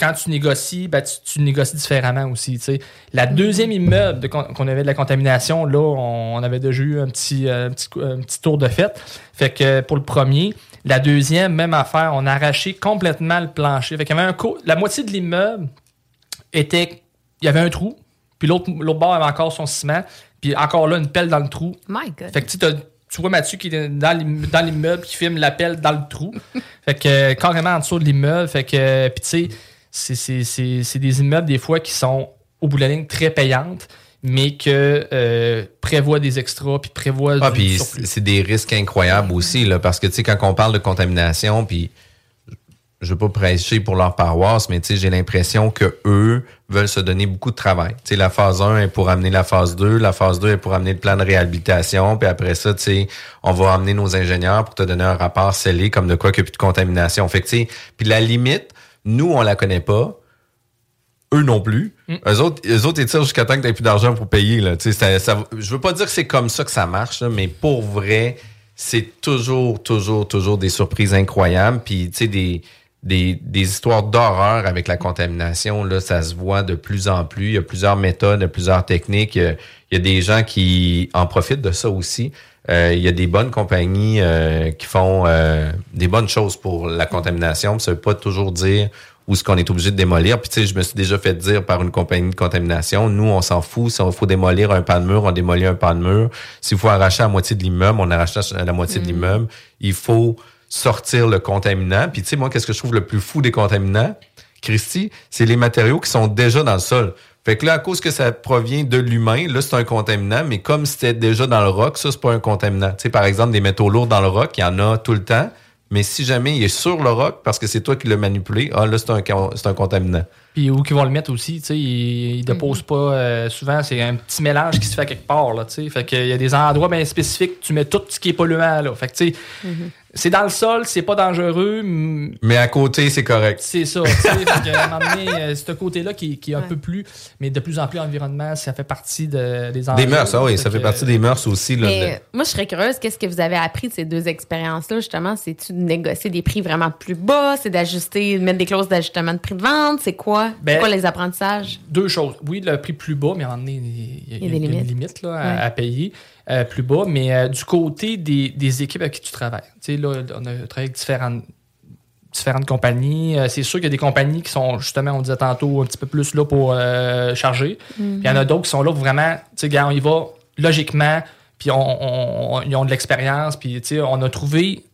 quand tu négocies, ben, tu, tu négocies différemment aussi. La deuxième immeuble de qu'on avait de la contamination, là, on, on avait déjà eu un petit, euh, un petit, coup- un petit tour de fête. Fait que pour le premier, la deuxième, même affaire, on a arraché complètement le plancher. Fait qu'il y avait un la moitié de l'immeuble était. Il y avait un trou, puis l'autre l'autre bord avait encore son ciment, puis encore là, une pelle dans le trou. My God. Fait que tu vois Mathieu qui est dans l'immeuble qui filme la pelle dans le trou. fait que euh, carrément en dessous de l'immeuble. Fait que, euh, puis tu sais, c'est- des immeubles des fois qui sont au bout de la ligne très payantes, mais que euh, prévoient des extras, puis prévoient Ah, puis c'est des risques incroyables aussi, là, parce que, tu sais, quand on parle de contamination, puis je veux pas prêcher pour leur paroisse, mais tu sais, j'ai l'impression que eux veulent se donner beaucoup de travail. Tu sais, la phase 1 est pour amener la phase 2, la phase 2 est pour amener le plan de réhabilitation, puis après ça, tu sais, on va amener nos ingénieurs pour te donner un rapport scellé comme de quoi qu'il n'y a plus de contamination. Fait que, tu sais, puis la limite, nous, on la connaît pas, eux non plus. Mm. Eux autres, eux autres, ils tirent jusqu'à temps que tu plus d'argent pour payer. Là. Tu sais, Ça, ça, je veux pas dire que c'est comme ça que ça marche, là, mais pour vrai, c'est toujours, toujours, toujours des surprises incroyables. Puis, tu sais, des, des, des histoires d'horreur avec la contamination, là, ça se voit de plus en plus. Il y a plusieurs méthodes, il y a plusieurs techniques. Il y a, il y a des gens qui en profitent de ça aussi. Euh, il y a des bonnes compagnies euh, qui font euh, des bonnes choses pour la contamination. Ça veut pas toujours dire où ce qu'on est obligé de démolir. Puis tu sais, je me suis déjà fait dire par une compagnie de contamination, nous, on s'en fout. Si on faut démolir un pan de mur, on démolit un pan de mur. S'il faut arracher la moitié de l'immeuble, on arrache la la moitié de l'immeuble. Il faut sortir le contaminant. Puis tu sais, moi, qu'est-ce que je trouve le plus fou des contaminants, Christy, c'est les matériaux qui sont déjà dans le sol. Fait que là, à cause que ça provient de l'humain, là, c'est un contaminant, mais comme c'était déjà dans le roc, ça, c'est pas un contaminant. Tu sais, par exemple, des métaux lourds dans le roc, il y en a tout le temps. Mais si jamais il est sur le roc parce que c'est toi qui l'as manipulé, ah là, c'est un, c'est un contaminant. Puis où qu'ils vont le mettre aussi, tu sais, ils, ils déposent pas euh, souvent, c'est un petit mélange qui se fait quelque part, là, tu sais. Fait qu'il y a des endroits bien spécifiques, tu mets tout ce qui est polluant, là. Fait que, tu sais, c'est dans le sol, c'est pas dangereux, Mais à côté, c'est correct. c'est ça, [laughs] euh, ce côté-là qui, qui est un peu plus, mais de plus en plus l'environnement, ça fait partie de, des enjeux. Des mœurs, ah oui, ça Fait que- partie des mœurs aussi. Là, Mais de- moi, je serais curieuse, qu'est-ce que vous avez appris de ces deux expériences-là, justement? C'est-tu de négocier des prix vraiment plus bas? C'est d'ajuster, de mettre des clauses d'ajustement de prix de vente? C'est quoi? Ben, c'est quoi les apprentissages? Deux choses. Oui, le prix plus bas, mais à un moment donné, il y a, Il y a des une limites. limite là, à, Ouais. à payer euh, plus bas. Mais euh, du côté des, des équipes avec qui tu travailles, tu sais, là, on a travaillé avec différentes, différentes compagnies. Euh, c'est sûr qu'il y a des compagnies qui sont, justement, on disait tantôt, un petit peu plus là pour charger. Mhm. Il y en a d'autres qui sont là pour vraiment, tu sais, on y va logiquement, puis on, on- on- ils ont de l'expérience, puis tu sais, on a trouvé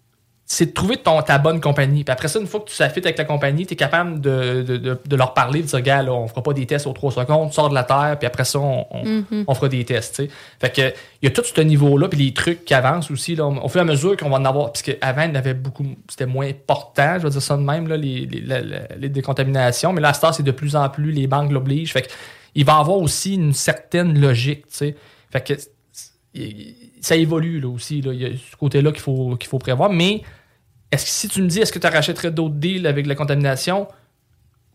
c'est de trouver ton, ta bonne compagnie. Puis après ça, une fois que tu s'affites avec la compagnie, tu es capable de, de, de- de leur parler, de dire, gars, là, on fera pas des tests aux 3 secondes, sors de la terre, puis après ça, on, on, Mhm. on fera des tests. tu sais. Fait que il y a tout ce niveau-là, puis les trucs qui avancent aussi, là, au fur et à mesure qu'on va en avoir, parce qu'avant, il y avait beaucoup, c'était moins portant, je vais dire ça de même, là, les, les, la- la- les décontaminations, mais là, à c'est de plus en plus, les banques l'obligent. Fait que il va y avoir aussi une certaine logique, tu sais. Fait que ça évolue là aussi. Là. Il y a ce côté-là qu'il faut, qu'il faut prévoir. Mais est-ce que si tu me dis est-ce que tu rachèterais d'autres deals avec la contamination?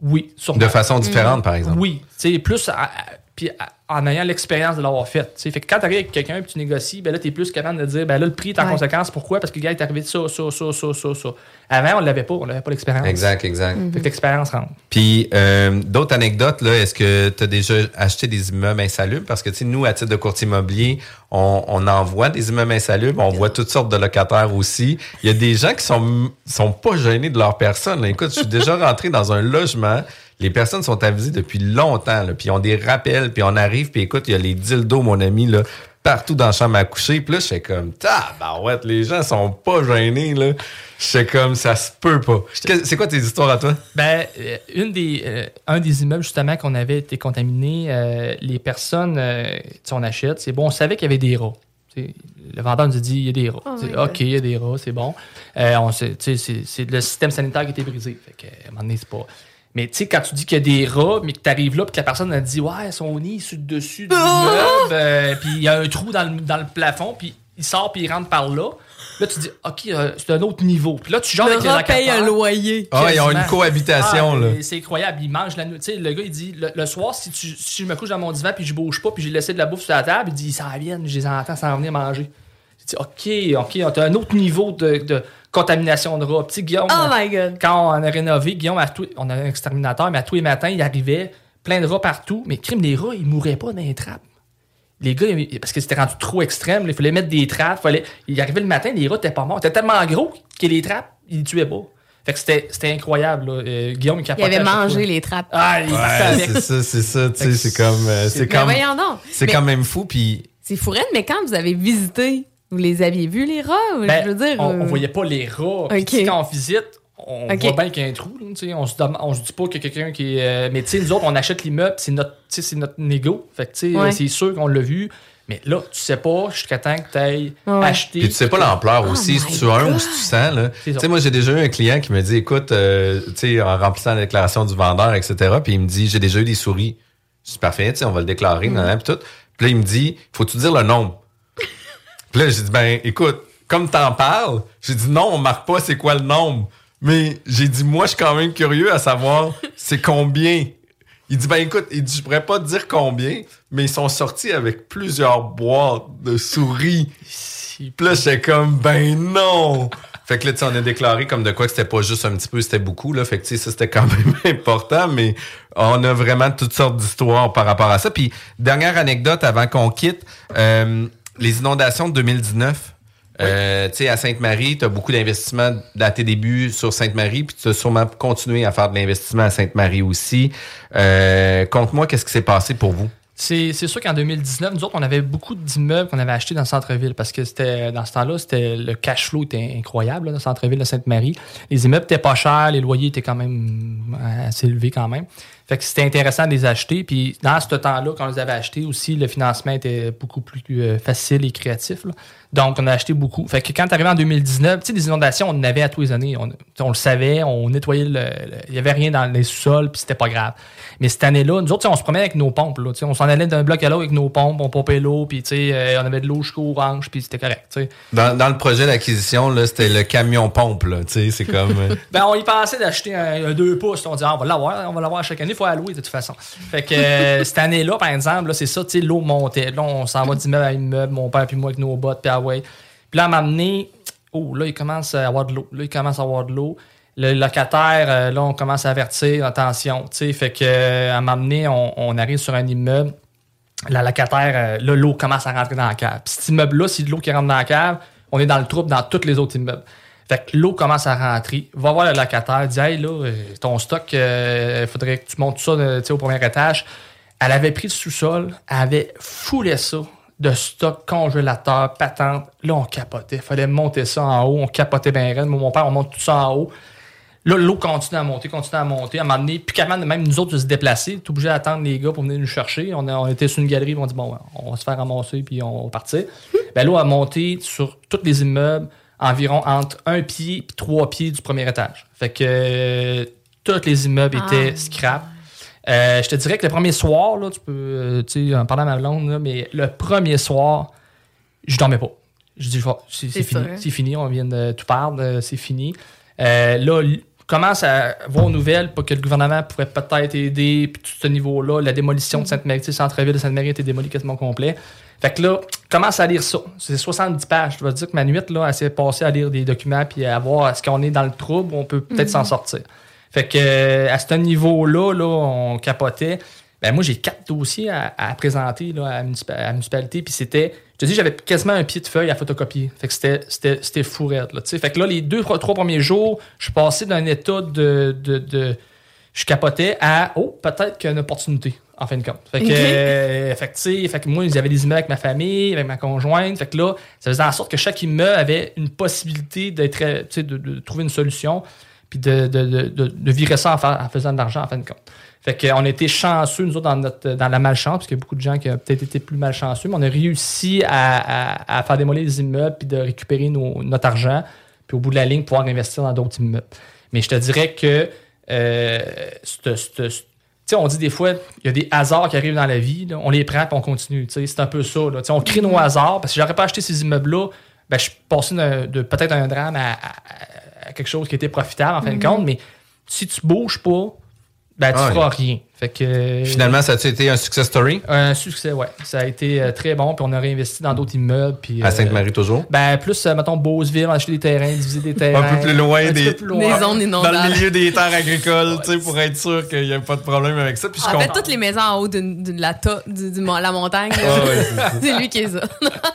Oui, sûrement. De façon différente, par exemple. Oui. Sais, plus à- à- puis en ayant l'expérience de l'avoir fait. Fait que quand tu arrives avec quelqu'un et tu négocies, ben là, tu es plus capable de dire, ben là, le prix est en Ouais. conséquence. Pourquoi? Parce que le gars est arrivé de ça, ça, ça, ça, ça, ça. Avant, on l'avait pas, on n'avait pas l'expérience. Exact, exact. Fait que l'expérience rentre. Puis, euh, d'autres anecdotes, là, est-ce que tu as déjà acheté des immeubles insalubres? Parce que, tu sais, nous, à titre de courtier immobilier, on, on envoie des immeubles insalubres, on voit toutes sortes de locataires aussi. Il y a des gens qui sont, sont pas gênés de leur personne. là. Écoute, je suis déjà [laughs] rentré dans un logement. Les personnes sont avisées depuis longtemps, là, puis ils ont des rappels, puis on arrive, puis écoute, il y a les dildos, mon ami, là, partout dans la chambre à coucher. Puis là, je fais comme, tabarouette, les gens sont pas gênés, là. Je fais comme, ça se peut pas. C'est quoi tes histoires à toi? Ben, euh, une des, euh, un des immeubles, justement, qu'on avait été contaminé, euh, les personnes, euh, tu sais, on achète, c'est bon, on savait qu'il y avait des rats. Le vendeur nous a dit, il y a des rats. Oh. OK, il y a des rats, c'est bon. Euh, on c'est, c'est le système sanitaire qui a été brisé. Fait que, à un moment donné, c'est pas... Mais tu sais, quand tu dis qu'il y a des rats, mais que tu arrives là, puis que la personne a dit, ouais, son nid est sur le dessus du meuble, euh, puis il y a un trou dans le, dans le plafond, puis il sort, puis il rentre par là. Là, tu dis, OK, euh, c'est un autre niveau. Puis là, tu genres Le avec les rat paye locataires. un loyer. Ah, ils ont une cohabitation, Ah, là. C'est incroyable. Il mange la nuit. Tu sais, le gars, il dit le, le soir, si, tu, si je me couche dans mon divan puis je bouge pas puis j'ai laissé de la bouffe sur la table, il dit ça vient, je les entends s'en venir manger. Je dis OK, OK, a un autre niveau de, de contamination de rats. Petit Guillaume, Oh my God. quand on a rénové, Guillaume, à tout- on a un exterminateur, mais à tous les matins, il arrivait plein de rats partout. Mais crime, les rats, ils mouraient pas dans les trappes. Les gars, parce que c'était rendu trop extrême, il fallait mettre des trappes. Fallait, il arrivait le matin, les rats étaient pas morts. Ils étaient tellement gros que les trappes, ils les tuaient pas. Fait que c'était c'était incroyable. là. Euh, Guillaume, il Il avait mangé les trappes. Ah, il Ouais, c'est ça, c'est ça, tu sais, c'est comme, euh, c'est- c'est Mais comme, voyons donc. c'est Mais quand même fou, puis C'est fourette, mais quand vous avez visité, vous les aviez vus, les rats? ou Ben, je veux dire. on, euh, on voyait pas les rats. Puis, Ok. tu sais, quand on visite, on voit bien qu'il y a un trou. là, tu sais, on, se dem- on se dit pas qu'il y a quelqu'un qui est. euh, mais tu sais, nous autres, on achète l'immeuble, c'est notre, tu sais, c'est notre négo. Fait que tu sais, Ouais. c'est sûr qu'on l'a vu. Mais là, tu sais pas jusqu'à temps que tu ailles Ouais. acheter. Puis tu sais pas l'ampleur Oh aussi, si tu as un ou si tu sens. là. C'est Tu ça. sais, moi, j'ai déjà eu un client qui me dit, écoute, euh, tu sais, en remplissant la déclaration du vendeur, etc., puis il me dit, j'ai déjà eu des souris. Dis, parfait, tu sais, on va le déclarer, Mm. nan, nan, puis tout. Puis là, il me dit, faut-tu dire le nombre? Puis là, j'ai dit, ben, écoute, comme t'en parles, j'ai dit, non, on marque pas c'est quoi le nombre. Mais j'ai dit, moi, je suis quand même curieux à savoir [laughs] c'est combien. Il dit, ben écoute, il dit, je pourrais pas te dire combien, mais ils sont sortis avec plusieurs boîtes de souris. Puis là, j'étais comme, ben non! Fait que là, tu on a déclaré comme de quoi que c'était pas juste un petit peu, c'était beaucoup, là. Fait que, tu sais, ça, c'était quand [laughs] même important, mais on a vraiment toutes sortes d'histoires par rapport à ça. Puis, dernière anecdote avant qu'on quitte, euh, les inondations de 2019. Euh, tu sais, à Sainte-Marie, tu as beaucoup d'investissements à tes débuts sur Sainte-Marie, puis tu as sûrement continué à faire de l'investissement à Sainte-Marie aussi. Euh, Conte-moi, qu'est-ce qui s'est passé pour vous? C'est sûr qu'en 2019, nous autres, on avait beaucoup d'immeubles qu'on avait achetés dans le centre-ville parce que c'était dans ce temps-là, c'était le cash flow était incroyable là, dans le centre-ville de Sainte-Marie. Les immeubles étaient pas chers, les loyers étaient quand même euh, assez élevés quand même. Fait que c'était intéressant de les acheter. Puis dans ce temps-là, quand on les avait achetés aussi, le financement était beaucoup plus euh, facile et créatif. là. Donc, on a acheté beaucoup. Fait que quand tu arrivé en 2019, tu sais, des inondations, on en avait à tous les années. On, le savait, on nettoyait le. Il n'y avait rien dans les sous-sols, puis c'était pas grave. Mais cette année-là, nous autres, on se promenait avec nos pompes. Là, on s'en allait d'un bloc à l'autre avec nos pompes, on pompait l'eau, puis euh, on avait de l'eau jusqu'aux oranges, puis c'était correct. Dans, dans le projet d'acquisition, c'était le camion pompe, là. Tu sais, c'est comme. euh, [laughs] Ben, on y pensait d'acheter un, un 2 pouces. On dit, ah, on va l'avoir, on va l'avoir chaque année, faut allouer de toute façon. Fait que euh, cette année-là, par exemple, c'est ça, l'eau montait. Là, on s'en va d'immeuble à immeuble, mon père puis moi avec nos bottes, puis ah ouais. Puis là, à m'amener, oh, là, il commence à avoir de l'eau. Là, il commence à avoir de l'eau. Le locataire, euh, là, on commence à avertir, attention, tu sais, fait que euh, à m'amener, on, on arrive sur un immeuble. La locataire, là, l'eau commence à rentrer dans la cave. Puis cet immeuble-là, c'est de l'eau qui rentre dans la cave, on est dans le trouble dans tous les autres immeubles. Fait que l'eau commence à rentrer. Va voir le locataire, dit Hey, là, euh, ton stock, il faudrait que tu montes ça euh, au premier étage. Elle avait pris le sous-sol, elle avait foulé ça de stock, congélateur, patente. Là, on capotait. fallait monter ça en haut. On capotait bien raide. Mon père, on monte tout ça en haut. Là, l'eau continue à monter, continue à monter. À un moment donné, puis capable même nous autres de se déplacer, t'es obligé d'attendre les gars pour venir nous chercher. On, était sur une galerie, on dit bon, on va se faire ramasser, puis on va partir. ben, l'eau a monté sur tous les immeubles environ entre un pied et trois pieds du premier étage. Fait que euh, tous les immeubles étaient Ah. scrap. Euh, je te dirais que le premier soir, là, tu peux, euh, tu sais, en parlant à ma blonde, là, mais le premier soir, je dormais pas. Je dis, c'est fini, c'est fini, on vient de tout perdre, c'est fini. Euh, là, commence à voir aux nouvelles pour que le gouvernement pourrait peut-être aider, puis tout ce niveau-là, la démolition de Sainte-Marie, sais, le centre-ville de Sainte-Marie a été démoli quasiment complet. Fait que là, commence à lire ça. C'est 70 pages. Je dois dire que ma nuit, là, elle s'est passée à lire des documents puis à voir est-ce qu'on est dans le trouble ou on peut peut-être Mhm. s'en sortir. Fait que euh, à ce niveau-là, là, on capotait. Ben moi, j'ai quatre dossiers à, à présenter là, à, la municipalité. Puis c'était, je te dis, j'avais quasiment un pied de feuille à photocopier. Fait que c'était, c'était, c'était fou raide, là. Fait que là, les deux, trois, trois premiers jours, je suis passé d'un état de, de, de- je capotais à, oh, peut-être qu'il y a une opportunité, en fin de compte. Fait que, Ok. euh, fait que, tu sais, fait que moi, j'avais des immeubles avec ma famille, avec ma conjointe. Fait que là, ça faisait en sorte que chaque immeuble avait une possibilité d'être, euh, de, de trouver une solution, puis de, de, de, de- de virer ça en, fa- en faisant de l'argent, en fin de compte. Fait qu'on a été chanceux, nous autres, dans, notre, dans la malchance, parce qu'il y a beaucoup de gens qui ont peut-être été plus malchanceux, mais on a réussi à, à- à faire démolir les immeubles, puis de récupérer nos- notre argent, puis au bout de la ligne, pouvoir investir dans d'autres immeubles. Mais je te dirais que, euh, c'te- c'te- c'te- on dit des fois, il y a des hasards qui arrivent dans la vie, là, on les prend puis on continue. C'est un peu ça. là. On crée nos hasards, parce que si j'aurais pas acheté ces immeubles-là, ben, je suis passé d'un- de peut-être un drame à, à- à quelque chose qui était profitable en fin de compte, mais si tu bouges pas, ben, tu Ah, feras rien. Fait que, Finalement, ça a été un success story? Un succès, ouais. Ça a été euh, très bon, puis on a réinvesti dans d'autres immeubles. Puis, À euh, Sainte-Marie toujours? Ben, plus, euh, mettons, Beauceville, on a acheté des terrains, diviser des [laughs] terrains. Un peu plus loin des, peu plus loin. dans le milieu des terres agricoles, tu sais, pour être sûr qu'il n'y a pas de problème avec ça. Puis je En fait, comprends. toutes les maisons en haut d'une- de, la, ta- du- du mon- la montagne, Ah ouais, [laughs] c'est lui qui est ça.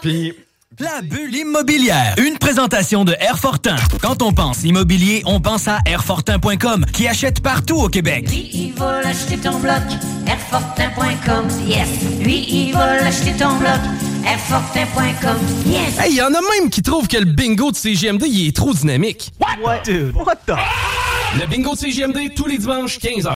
Puis La bulle immobilière, une présentation de Airfortin. Quand on pense immobilier, on pense à Airfortin.com, qui achète partout au Québec. Lui, il va l'acheter ton bloc, Airfortin.com, yes. Lui, il va l'acheter ton bloc, Airfortin.com, yes. Hey, y en a même qui trouvent que le bingo de CGMD il est trop dynamique. What? Dude, what the? Le bingo de CGMD tous les dimanches 15h.